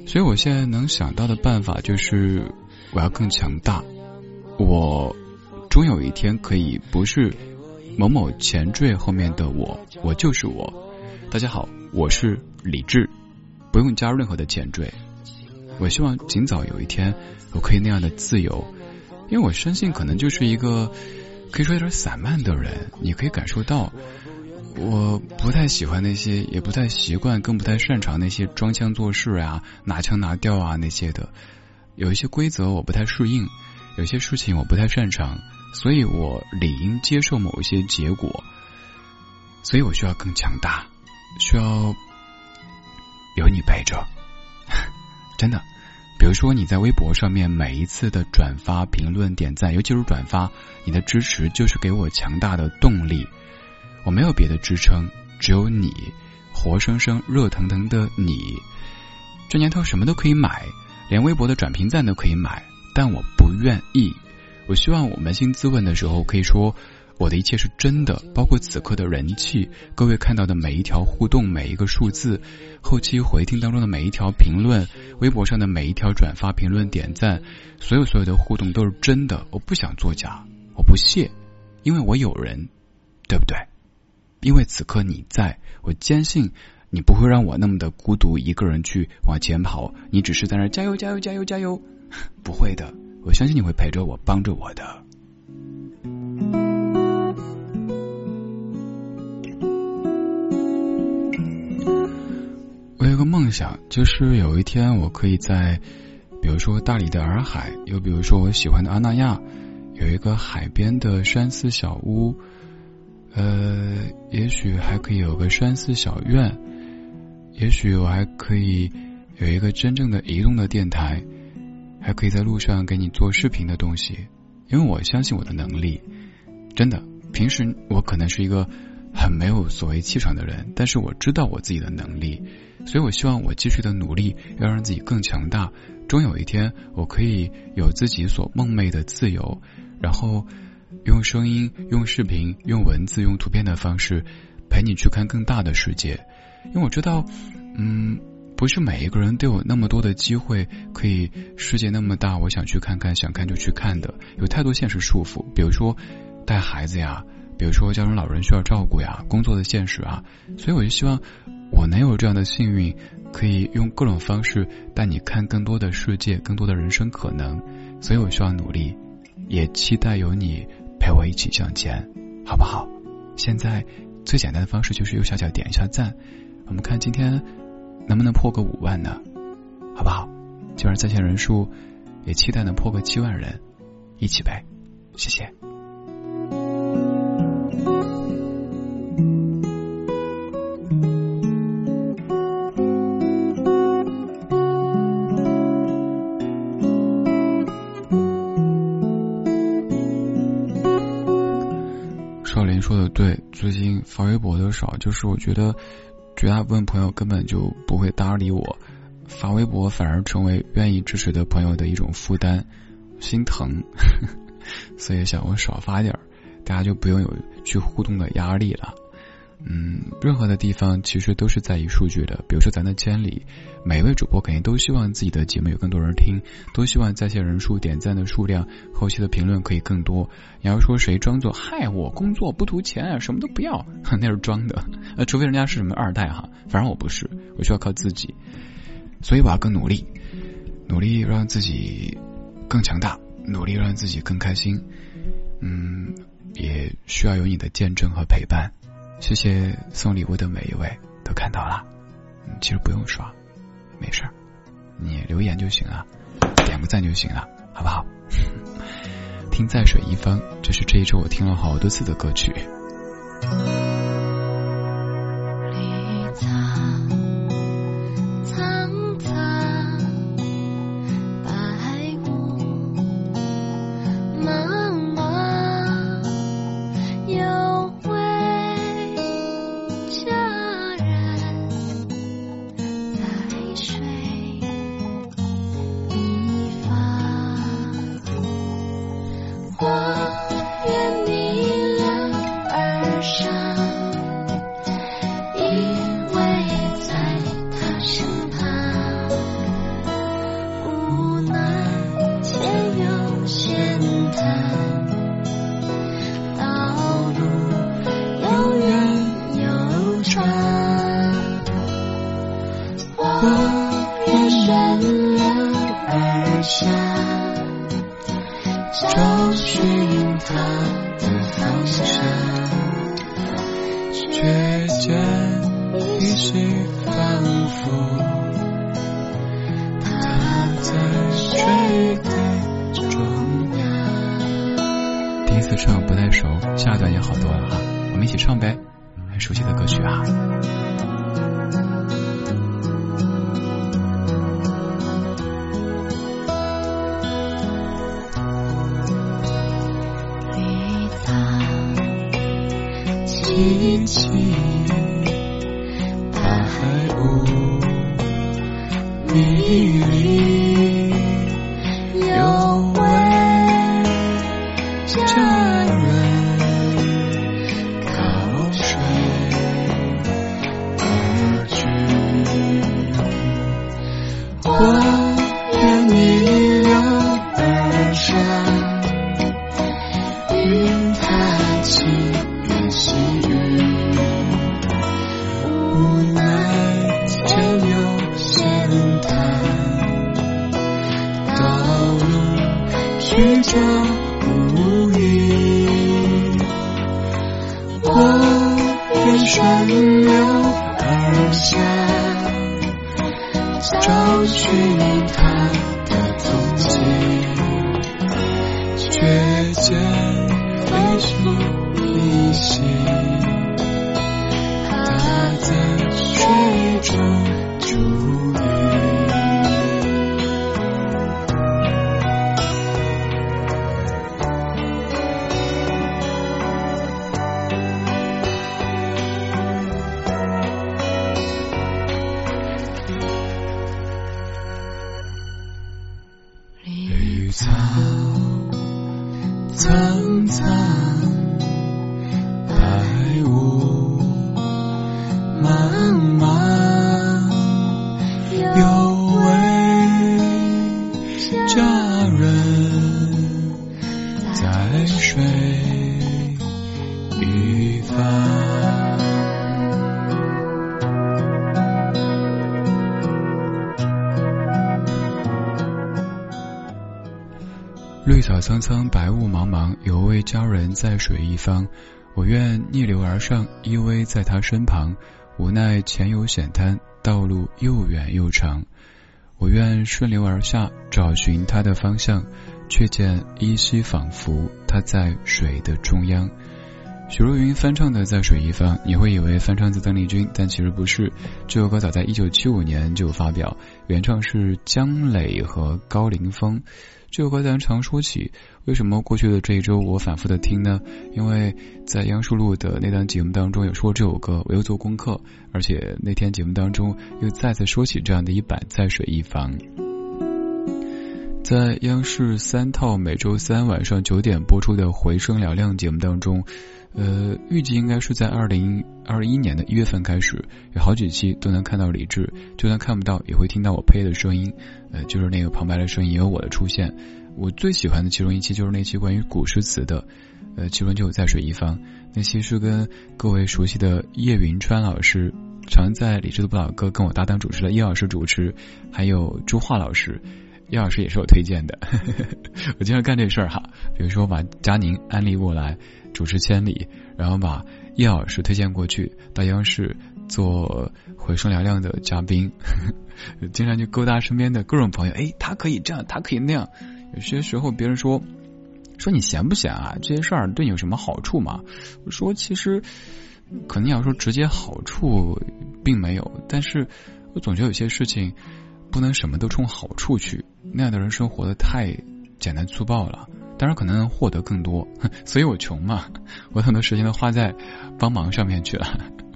所以我现在能想到的办法就是，我要更强大。我终有一天可以不是某某前缀后面的我，我就是我。大家好，我是李志，不用加入任何的前缀。我希望尽早有一天，我可以那样的自由，因为我深信可能就是一个可以说有点散漫的人，你可以感受到。我不太喜欢那些，也不太习惯，更不太擅长那些装腔作势啊、拿腔拿调啊那些的。有一些规则我不太适应，有些事情我不太擅长，所以我理应接受某一些结果。所以我需要更强大，需要有你陪着。真的，比如说你在微博上面每一次的转发、评论、点赞，尤其是转发，你的支持就是给我强大的动力。我没有别的支撑，只有你，活生生、热腾腾的你。这年头什么都可以买，连微博的转评赞都可以买，但我不愿意。我希望我扪心自问的时候，可以说我的一切是真的，包括此刻的人气，各位看到的每一条互动、每一个数字，后期回听当中的每一条评论，微博上的每一条转发、评论、点赞，所有所有的互动都是真的。我不想作假，我不屑，因为我有人，对不对？因为此刻你在，我坚信你不会让我那么的孤独，一个人去往前跑。你只是在那加油加油加油加油，不会的，我相信你会陪着我，帮着我的。我有个梦想，就是有一天我可以在，比如说大理的洱海，又比如说我喜欢的阿那亚，有一个海边的山寺小屋，呃，也许还可以有个山寺小院，也许我还可以有一个真正的移动的电台，还可以在路上给你做视频的东西，因为我相信我的能力，真的，平时我可能是一个。很没有所谓气场的人，但是我知道我自己的能力，所以我希望我继续的努力，要让自己更强大。终有一天，我可以有自己所梦寐的自由，然后用声音、用视频、用文字、用图片的方式陪你去看更大的世界。因为我知道，嗯，不是每一个人都有那么多的机会，可以世界那么大，我想去看看，想看就去看的。有太多现实束缚，比如说带孩子呀。比如说，家中老人需要照顾呀，工作的现实啊，所以我就希望我能有这样的幸运，可以用各种方式带你看更多的世界，更多的人生可能。所以我需要努力，也期待有你陪我一起向前，好不好？现在最简单的方式就是右下角点一下赞，我们看今天能不能破个五万呢？好不好？就让在线人数也期待能破个七万人，一起呗，谢谢。发微博的少，就是我觉得绝大部分朋友根本就不会搭理我，发微博反而成为愿意支持的朋友的一种负担，心疼，所以想我少发点大家就不用有去互动的压力了。嗯，任何的地方其实都是在意数据的。比如说咱的千里，每位主播肯定都希望自己的节目有更多人听，都希望在线人数、点赞的数量、后期的评论可以更多。你要说谁装作害，我工作不图钱，什么都不要，那是装的。呃，除非人家是什么二代哈，反正我不是，我需要靠自己。所以我要更努力，努力让自己更强大，努力让自己更开心。嗯，也需要有你的见证和陪伴。谢谢送礼物的每一位，都看到了。其实不用刷，没事儿，你留言就行了，点个赞就行了，好不好？听在水一方，这是这一周我听了好多次的歌曲。草苍苍，白雾白雾茫茫，有位佳人在水一方。我愿逆流而上，依偎在他身旁。无奈前有险滩，道路又远又长。我愿顺流而下，找寻他的方向，却见依稀仿佛他在水的中央。许茹芸翻唱的《在水一方》，你会以为翻唱自邓丽君，但其实不是。这首歌早在一九七五年就发表，原唱是姜磊和高凌风。这首歌咱常说起，为什么过去的这一周我反复的听呢？因为在央视录的那档节目当中有说这首歌，我又做功课，而且那天节目当中又再次说起这样的一版《在水一方》。在央视三套每周三晚上九点播出的《回声嘹亮》节目当中，呃，预计应该是在二零二一年的一月份开始，有好几期都能看到李志，就算看不到，也会听到我配的声音，呃，就是那个旁白的声音，也有我的出现。我最喜欢的其中一期就是那期关于古诗词的，呃，其中就有在水一方，那期是跟各位熟悉的叶云川老师，常在理智的不老歌跟我搭档主持的叶老师主持，还有朱桦老师。叶老师也是我推荐的，我经常干这事儿哈，比如说把佳宁安利过来主持千里，然后把叶老师推荐过去到央视做回声嘹亮的嘉宾，经常就勾搭身边的各种朋友，哎，他可以这样，他可以那样。有些时候别人说说你闲不闲啊？这些事儿对你有什么好处吗？我说其实可能要说直接好处并没有，但是我总觉得有些事情。不能什么都冲好处去，那样的人生活的太简单粗暴了。当然可能获得更多，所以我穷嘛，我很多时间都花在帮忙上面去了。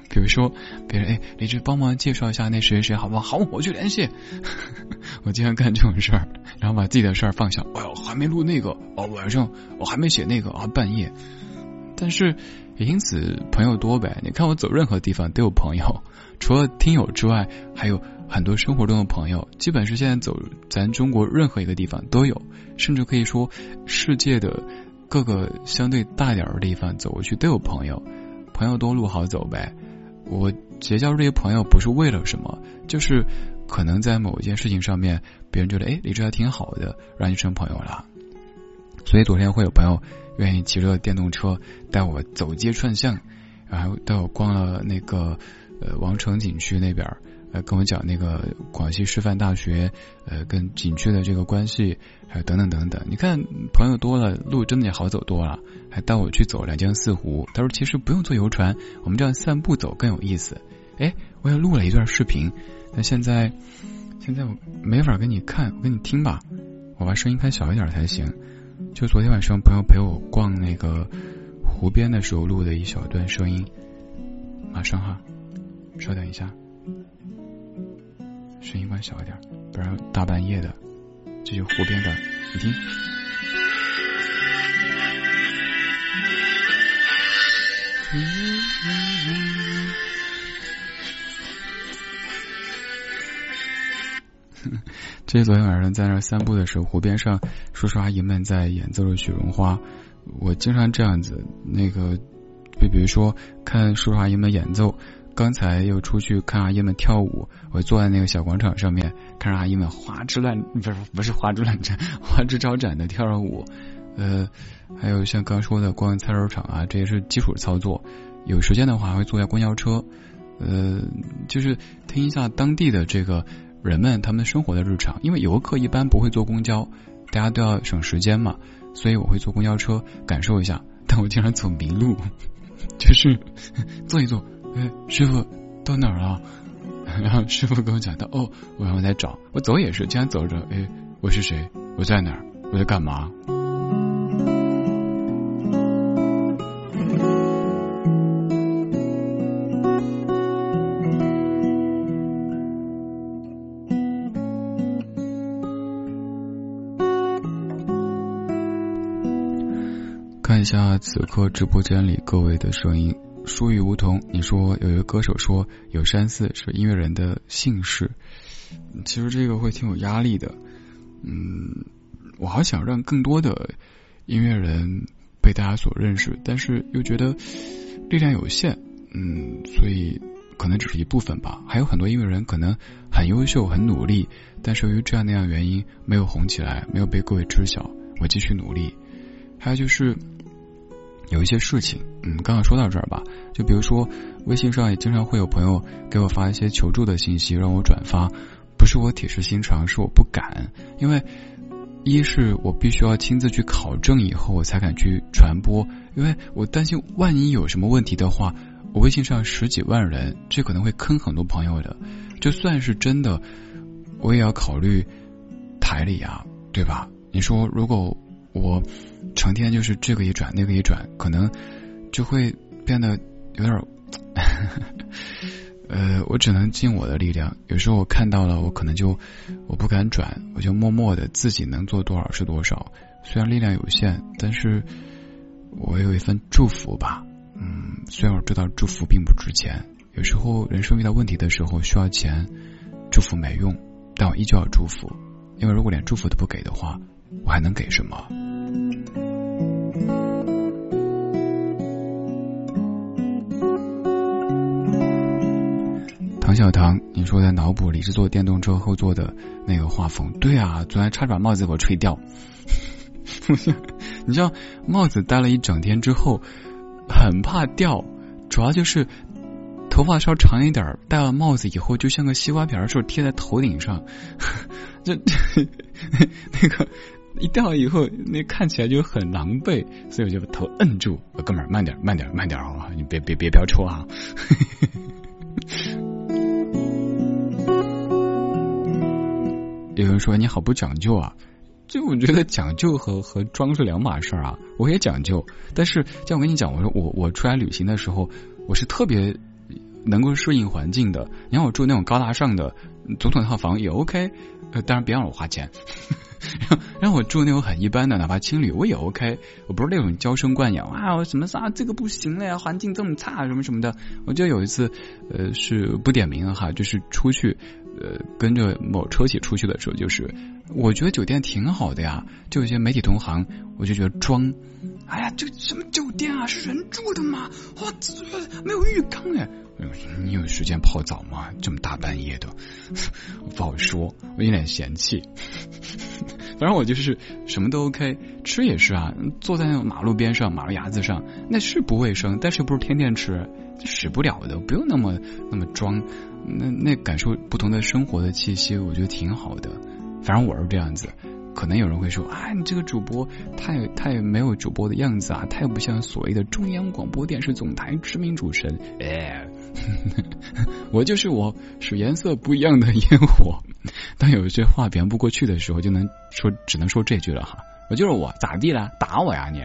比如说别人哎，李志帮忙介绍一下那谁谁谁好不好？好，我去联系。我经常干这种事儿，然后把自己的事儿放下。哎呦，还没录那个哦，晚上我还没写那个啊，半夜。但是也因此朋友多呗。你看我走任何地方都有朋友，除了听友之外，还有。很多生活中的朋友，基本是现在走咱中国任何一个地方都有，甚至可以说世界的各个相对大点的地方走过去都有朋友。朋友多路好走呗。我结交这些朋友不是为了什么，就是可能在某一件事情上面，别人觉得哎，李志还挺好的，让你成朋友了。所以昨天会有朋友愿意骑着电动车带我走街串巷，然后带我逛了那个呃王城景区那边。呃，跟我讲那个广西师范大学，呃，跟景区的这个关系，还有等等等等。你看朋友多了，路真的也好走多了。还带我去走两江四湖，他说其实不用坐游船，我们这样散步走更有意思。哎，我也录了一段视频，但现在现在我没法给你看，我给你听吧，我把声音开小一点才行。就昨天晚上朋友陪我逛那个湖边的时候录的一小段声音，马上哈，稍等一下。声音关小一点，不然大半夜的，这就湖边的，你听。这是昨天晚上在那散步的时候，湖边上叔叔阿姨们在演奏着《雪绒花》，我经常这样子，那个，就比如说看叔叔阿姨们演奏。刚才又出去看阿姨们跳舞，我坐在那个小广场上面，看着阿姨们花枝乱不是不是花枝乱颤，花枝招展的跳着舞。呃，还有像刚说的逛菜市场啊，这也是基础操作。有时间的话，会坐下公交车，呃，就是听一下当地的这个人们他们生活的日常。因为游客一般不会坐公交，大家都要省时间嘛，所以我会坐公交车感受一下。但我经常走迷路，就是 坐一坐，哎，师傅到哪儿了？然后师傅跟我讲到，哦，我然后在找，我走也是，经常走着，哎，我是谁？我在哪儿？我在干嘛？看一下此刻直播间里各位的声音。疏语梧桐，你说有一个歌手说有山寺是音乐人的姓氏，其实这个会挺有压力的。嗯，我好想让更多的音乐人被大家所认识，但是又觉得力量有限，嗯，所以可能只是一部分吧。还有很多音乐人可能很优秀、很努力，但是由于这样那样原因没有红起来，没有被各位知晓。我继续努力。还有就是。有一些事情，嗯，刚刚说到这儿吧，就比如说微信上也经常会有朋友给我发一些求助的信息，让我转发。不是我铁石心肠，是我不敢，因为一是我必须要亲自去考证以后我才敢去传播，因为我担心万一有什么问题的话，我微信上十几万人，这可能会坑很多朋友的。就算是真的，我也要考虑台里啊，对吧？你说如果我。成天就是这个一转那个一转，可能就会变得有点，呃，我只能尽我的力量。有时候我看到了，我可能就我不敢转，我就默默的自己能做多少是多少。虽然力量有限，但是我有一份祝福吧。嗯，虽然我知道祝福并不值钱，有时候人生遇到问题的时候需要钱，祝福没用，但我依旧要祝福，因为如果连祝福都不给的话，我还能给什么？唐小唐，你说在脑补里是坐电动车后座的那个画风，对啊，昨天差点把帽子给我吹掉。你知道帽子戴了一整天之后，很怕掉，主要就是头发稍长一点，戴了帽子以后就像个西瓜皮儿，是贴在头顶上，这 那个。一掉以后，那看起来就很狼狈，所以我就把头摁住。哥们儿，慢点，慢点，慢点啊！你别别别飙车啊！有人说你好不讲究啊，就我觉得讲究和和装是两码事啊。我也讲究，但是像我跟你讲，我说我我出来旅行的时候，我是特别能够适应环境的。你让我住那种高大上的总统套房也 OK，呃，当然别让我花钱。让让我住那种很一般的，哪怕青旅我也 OK。我不是那种娇生惯养啊，什么啥这个不行了呀，环境这么差什么什么的。我记得有一次，呃，是不点名哈，就是出去，呃，跟着某车企出去的时候，就是我觉得酒店挺好的呀，就有些媒体同行，我就觉得装，哎呀，这什么酒店啊，是人住的吗？哇，没有浴缸哎。你有时间泡澡吗？这么大半夜的，不好说。我有点嫌弃，反正我就是什么都 OK。吃也是啊，坐在那种马路边上、马路牙子上，那是不卫生，但是不是天天吃，使不了的。不用那么那么装，那那感受不同的生活的气息，我觉得挺好的。反正我是这样子。可能有人会说啊，你这个主播太太没有主播的样子啊，太不像所谓的中央广播电视总台知名主持人。哎，我就是我，是颜色不一样的烟火。当有一些话圆不过去的时候，就能说只能说这句了哈。我就是我，咋地了？打我呀你？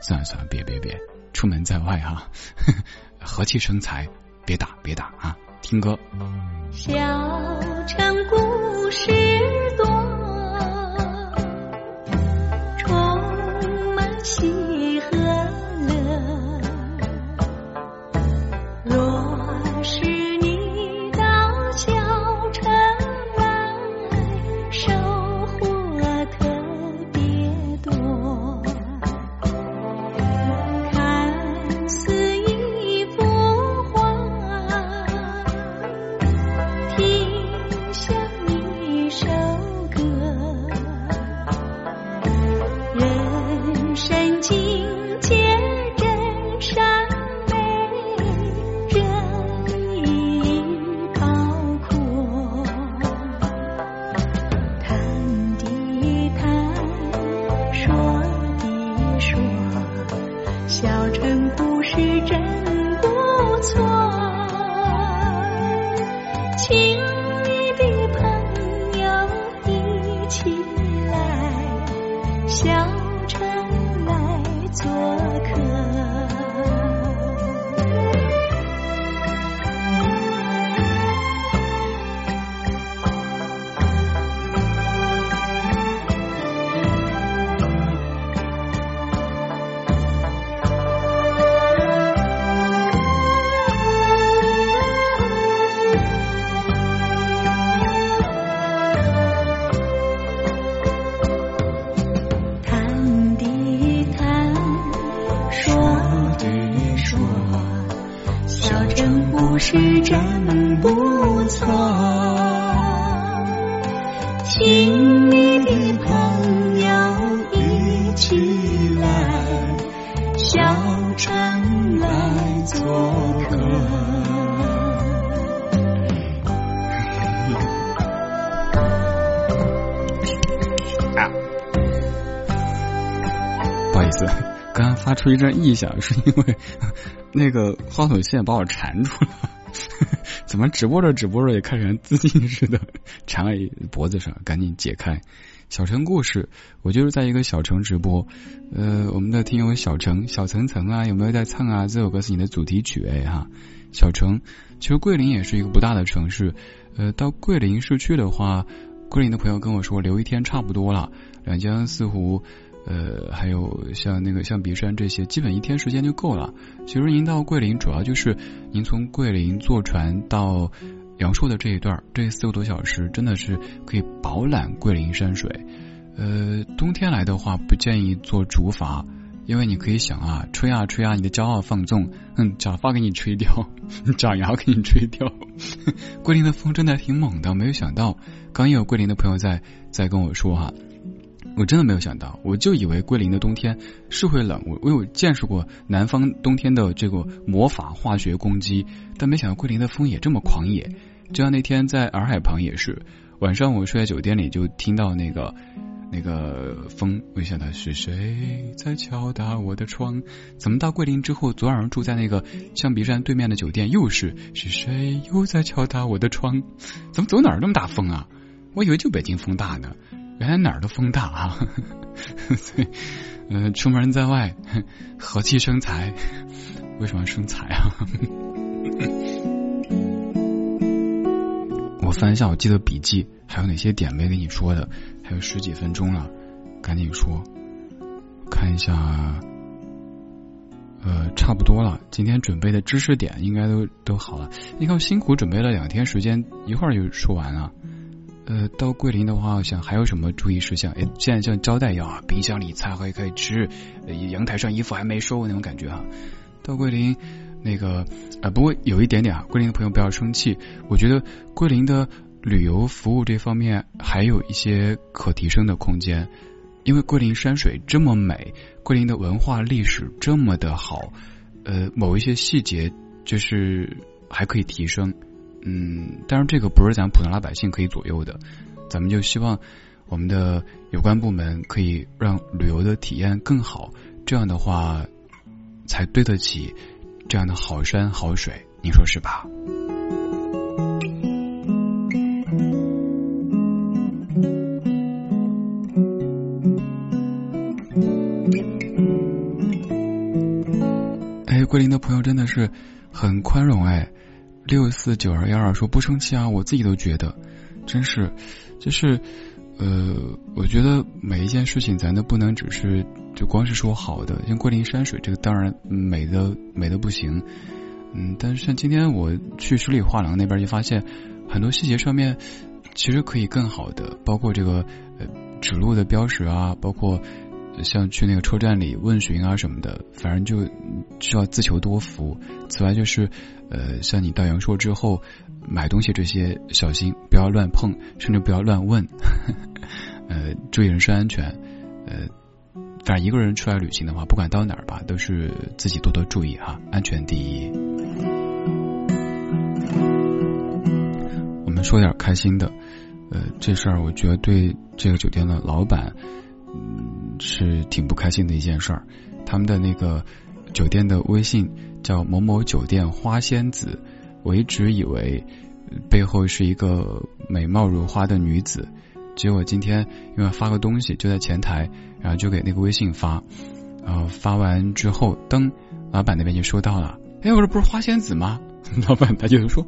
算了算了，别别别，出门在外哈，和气生财，别打别打啊！听歌。小城是真不错。请你的朋友一起来，小城来做客。不好意思，刚刚发出一阵异响，是因为那个话筒线把我缠住了。怎么直播着直播着也开始自尽似的，缠在脖子上，赶紧解开。小城故事，我就是在一个小城直播。呃，我们的听友小城小层层啊，有没有在唱啊？这首歌是你的主题曲哎哈。小城，其实桂林也是一个不大的城市。呃，到桂林市区的话，桂林的朋友跟我说，留一天差不多了。两江四湖。呃，还有像那个象鼻山这些，基本一天时间就够了。其实您到桂林，主要就是您从桂林坐船到阳朔的这一段，这四个多小时真的是可以饱览桂林山水。呃，冬天来的话，不建议坐竹筏，因为你可以想啊，吹啊吹啊，你的骄傲放纵，嗯，假发给你吹掉，假牙给你吹掉。桂林的风真的挺猛的，没有想到，刚也有桂林的朋友在在跟我说哈。我真的没有想到，我就以为桂林的冬天是会冷，我我有见识过南方冬天的这个魔法化学攻击，但没想到桂林的风也这么狂野。就像那天在洱海旁也是，晚上我睡在酒店里就听到那个那个风，我想到是谁在敲打我的窗？怎么到桂林之后，昨晚上住在那个象鼻山对面的酒店又是是谁又在敲打我的窗？怎么走哪儿那么大风啊？我以为就北京风大呢。原来哪儿都风大啊！所以，呃，出门在外，和气生财。为什么要生财啊？我翻一下我记得笔记，还有哪些点没跟你说的？还有十几分钟了，赶紧说。看一下，呃，差不多了。今天准备的知识点应该都都好了。你看，辛苦准备了两天时间，一会儿就说完了。呃，到桂林的话，我想还有什么注意事项？哎，现在像招待一样啊，冰箱里菜还可以吃，阳台上衣服还没收那种感觉啊。到桂林那个啊，不过有一点点啊，桂林的朋友不要生气，我觉得桂林的旅游服务这方面还有一些可提升的空间，因为桂林山水这么美，桂林的文化历史这么的好，呃，某一些细节就是还可以提升。嗯，当然这个不是咱普通老百姓可以左右的，咱们就希望我们的有关部门可以让旅游的体验更好，这样的话才对得起这样的好山好水，你说是吧？哎，桂林的朋友真的是很宽容哎。六四九二幺二说不生气啊，我自己都觉得，真是，就是呃，我觉得每一件事情咱都不能只是就光是说好的，像桂林山水这个当然美的美的不行，嗯，但是像今天我去十里画廊那边就发现很多细节上面其实可以更好的，包括这个呃指路的标识啊，包括像去那个车站里问询啊什么的，反正就需要自求多福。此外就是。呃，像你到阳朔之后买东西这些，小心不要乱碰，甚至不要乱问，呃，注意人身安全。呃，反正一个人出来旅行的话，不管到哪儿吧，都是自己多多注意哈，安全第一。我们说点开心的，呃，这事儿我觉得对这个酒店的老板，嗯。是挺不开心的一件事儿。他们的那个酒店的微信叫某某酒店花仙子，我一直以为背后是一个美貌如花的女子，结果今天因为发个东西就在前台，然后就给那个微信发，然后发完之后，噔，老板那边就收到了，哎，我说不是花仙子吗？老板他就说，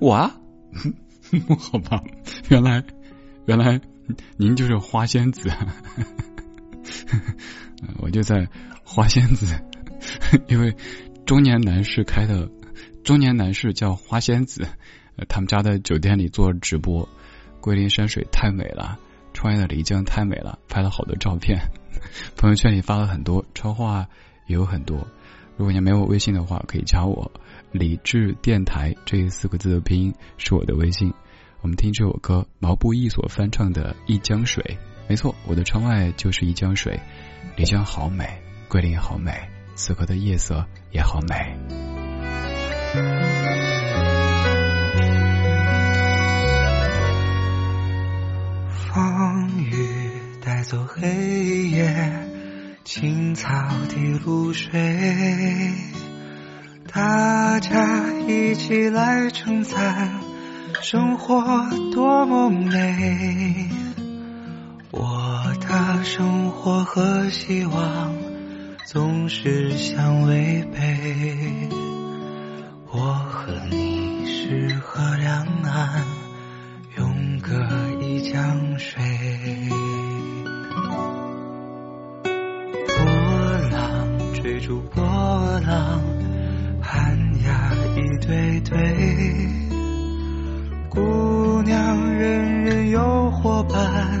我啊，好吧，原来原来您就是花仙子，我就在花仙子，因为中年男士开的中年男士叫花仙子，他们家的酒店里做直播，桂林山水太美了，穿越的漓江太美了，拍了好多照片，朋友圈里发了很多，超话也有很多。如果你没有微信的话，可以加我。理智电台这四个字的拼音是我的微信。我们听这首歌，毛不易所翻唱的《一江水》。没错，我的窗外就是一江水，漓江好美，桂林好美，此刻的夜色也好美。风雨带走黑夜，青草滴露水。大家一起来称赞生活多么美，我的生活和希望总是相违背。我和你是河两岸，永隔一江水。波浪追逐波浪。寒鸦一对对，姑娘人人有伙伴，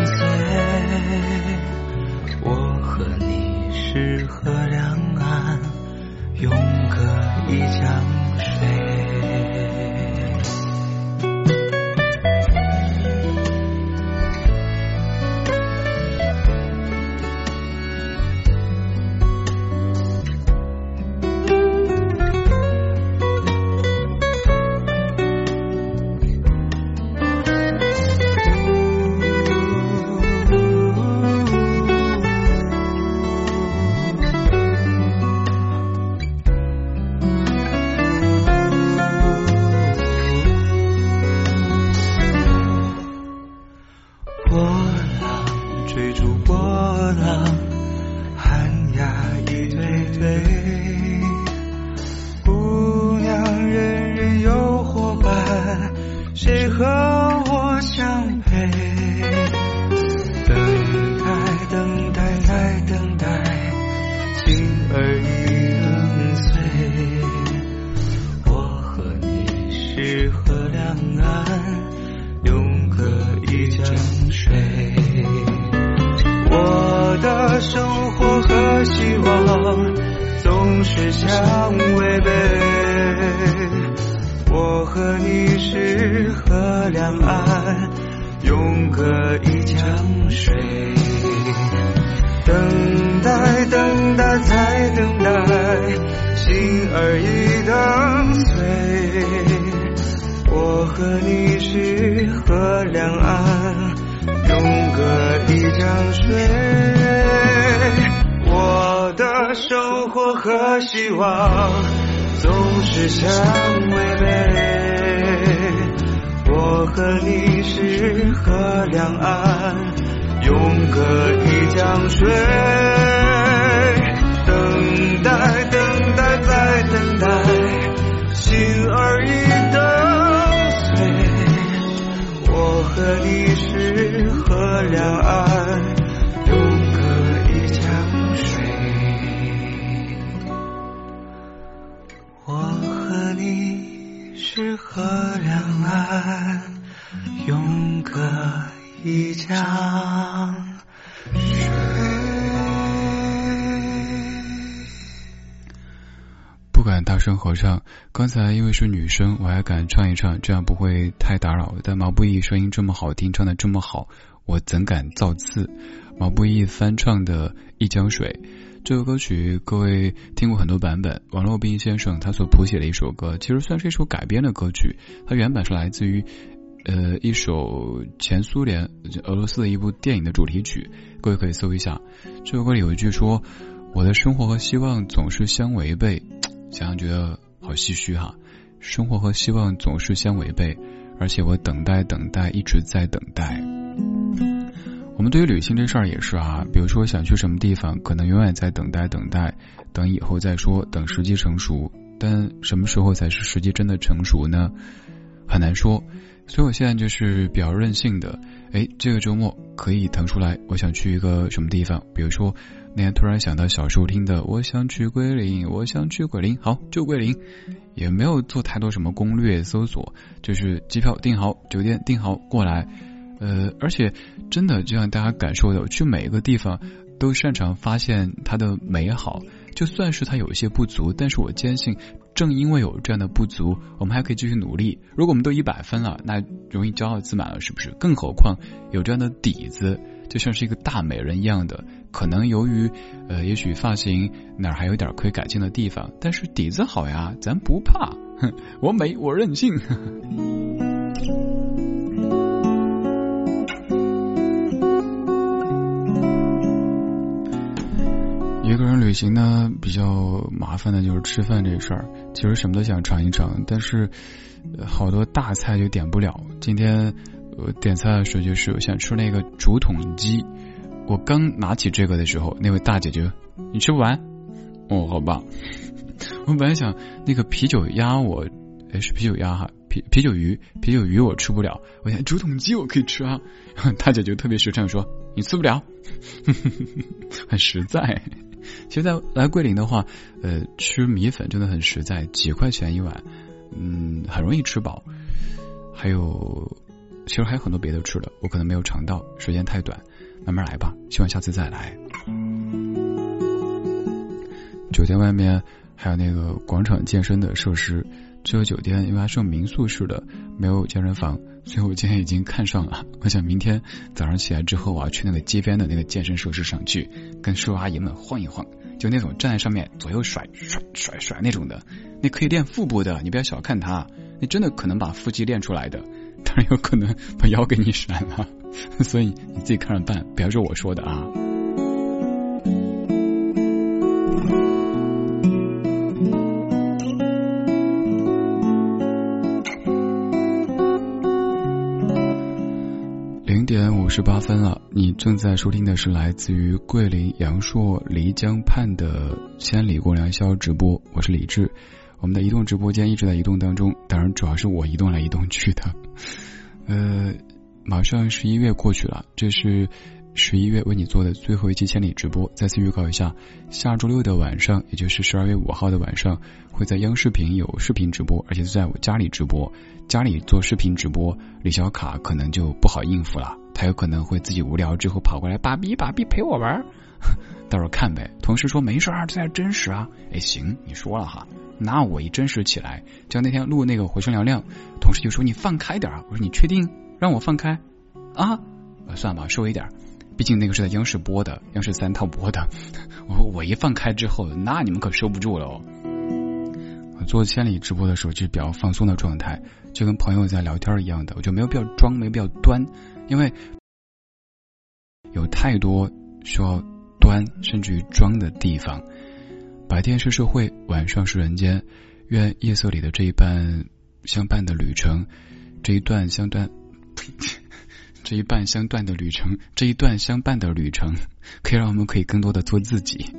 一江水不敢大声合唱刚才因为是女生我还敢唱一唱这样不会太打扰但毛不易声音这么好听唱的这么好我怎敢造次毛不易翻唱的一江水。这首歌曲各位听过很多版本王洛宾先生他所谱写的一首歌其实算是一首改编的歌曲它原本是来自于呃一首前苏联俄罗斯的一部电影的主题曲，各位可以搜一下。这首歌里有一句说。我的生活和希望总是相违背，想想觉得好唏嘘哈。生活和希望总是相违背，而且我等待等待一直在等待。我们对于旅行这事儿也是啊，比如说想去什么地方，可能永远在等待等待，等以后再说，等时机成熟。但什么时候才是时机真的成熟呢？很难说。所以我现在就是比较任性的，哎，这个周末可以腾出来，我想去一个什么地方，比如说。那天突然想到小时候听的《我想去桂林》，我想去桂林，好就桂林，也没有做太多什么攻略搜索，就是机票订好，酒店订好过来。呃，而且真的就像大家感受的，去每一个地方都擅长发现它的美好，就算是它有一些不足，但是我坚信，正因为有这样的不足，我们还可以继续努力。如果我们都一百分了，那容易骄傲自满了，是不是？更何况有这样的底子。就像是一个大美人一样的，可能由于呃，也许发型哪还有点可以改进的地方，但是底子好呀，咱不怕，我美我任性。一个人旅行呢，比较麻烦的就是吃饭这事儿，其实什么都想尝一尝，但是好多大菜就点不了。今天。我点菜的时候就是我想吃那个竹筒鸡，我刚拿起这个的时候，那位大姐就你吃不完，哦，好吧。我本来想那个啤酒鸭，我哎是啤酒鸭哈，啤啤酒鱼，啤酒鱼我吃不了，我想竹筒鸡我可以吃啊。大姐就特别实诚说你吃不了，很实在。其实，在来桂林的话，呃，吃米粉真的很实在，几块钱一碗，嗯，很容易吃饱，还有。其实还有很多别的吃的，我可能没有尝到，时间太短，慢慢来吧。希望下次再来。酒店外面还有那个广场健身的设施，这个酒店因为它是民宿式的，没有健身房，所以我今天已经看上了。我想明天早上起来之后，我要去那个街边的那个健身设施上去，跟叔叔阿姨们晃一晃，就那种站在上面左右甩甩甩甩那种的，那可以练腹部的，你不要小看它，那真的可能把腹肌练出来的。当然有可能把腰给你甩了，所以你自己看着办，不要说我说的啊。点五十八分了，你正在收听的是来自于桂林阳朔漓江畔的千里过良宵直播，我是李志。我们的移动直播间一直在移动当中，当然主要是我移动来移动去的。呃，马上十一月过去了，这是十一月为你做的最后一期千里直播。再次预告一下，下周六的晚上，也就是十二月五号的晚上，会在央视频有视频直播，而且是在我家里直播。家里做视频直播，李小卡可能就不好应付了，他有可能会自己无聊之后跑过来，爸比爸比陪我玩，到时候看呗。同事说没事啊，这才真实啊。哎，行，你说了哈。那我一真实起来，就那天录那个回声嘹亮，同事就说你放开点啊我说你确定让我放开啊？算吧，收一点，毕竟那个是在央视播的，央视三套播的。我 说我一放开之后，那你们可收不住了哦。做千里直播的时候，就是比较放松的状态，就跟朋友在聊天一样的，我就没有必要装，没有必要端，因为有太多需要端甚至于装的地方。白天是社会，晚上是人间。愿夜色里的这一半相伴的旅程，这一段相断，这一半相断的旅程，这一段相伴的旅程，可以让我们可以更多的做自己。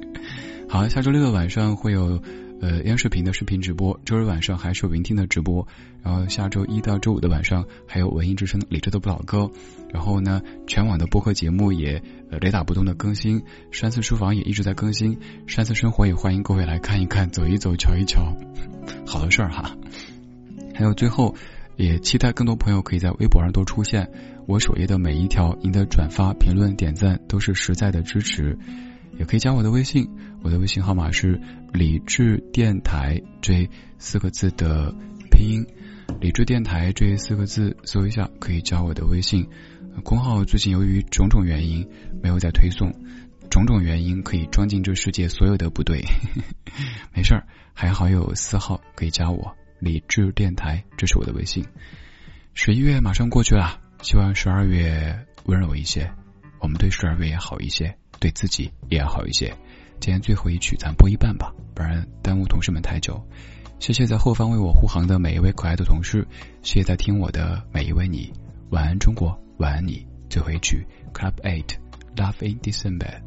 好，下周六的晚上会有。呃，央视频的视频直播，周日晚上还是有云听的直播，然后下周一到周五的晚上还有文艺之声李志的不老歌，然后呢，全网的播客节目也呃雷打不动的更新，山寺书房也一直在更新，山寺生活也欢迎各位来看一看，走一走，瞧一瞧，好的事儿哈。还有最后，也期待更多朋友可以在微博上多出现，我首页的每一条您的转发、评论、点赞都是实在的支持。也可以加我的微信，我的微信号码是理智电台这四个字的拼音。理智电台这四个字搜一下，可以加我的微信。公号最近由于种种原因没有再推送，种种原因可以装进这世界所有的不对。没事儿，还好有四号可以加我。理智电台，这是我的微信。十一月马上过去了，希望十二月温柔一些，我们对十二月也好一些，对自己也要好一些。今天最后一曲，咱播一半吧，不然耽误同事们太久。谢谢在后方为我护航的每一位可爱的同事，谢谢在听我的每一位你。晚安，中国，晚安你。最后一曲，Club Eight Love in December。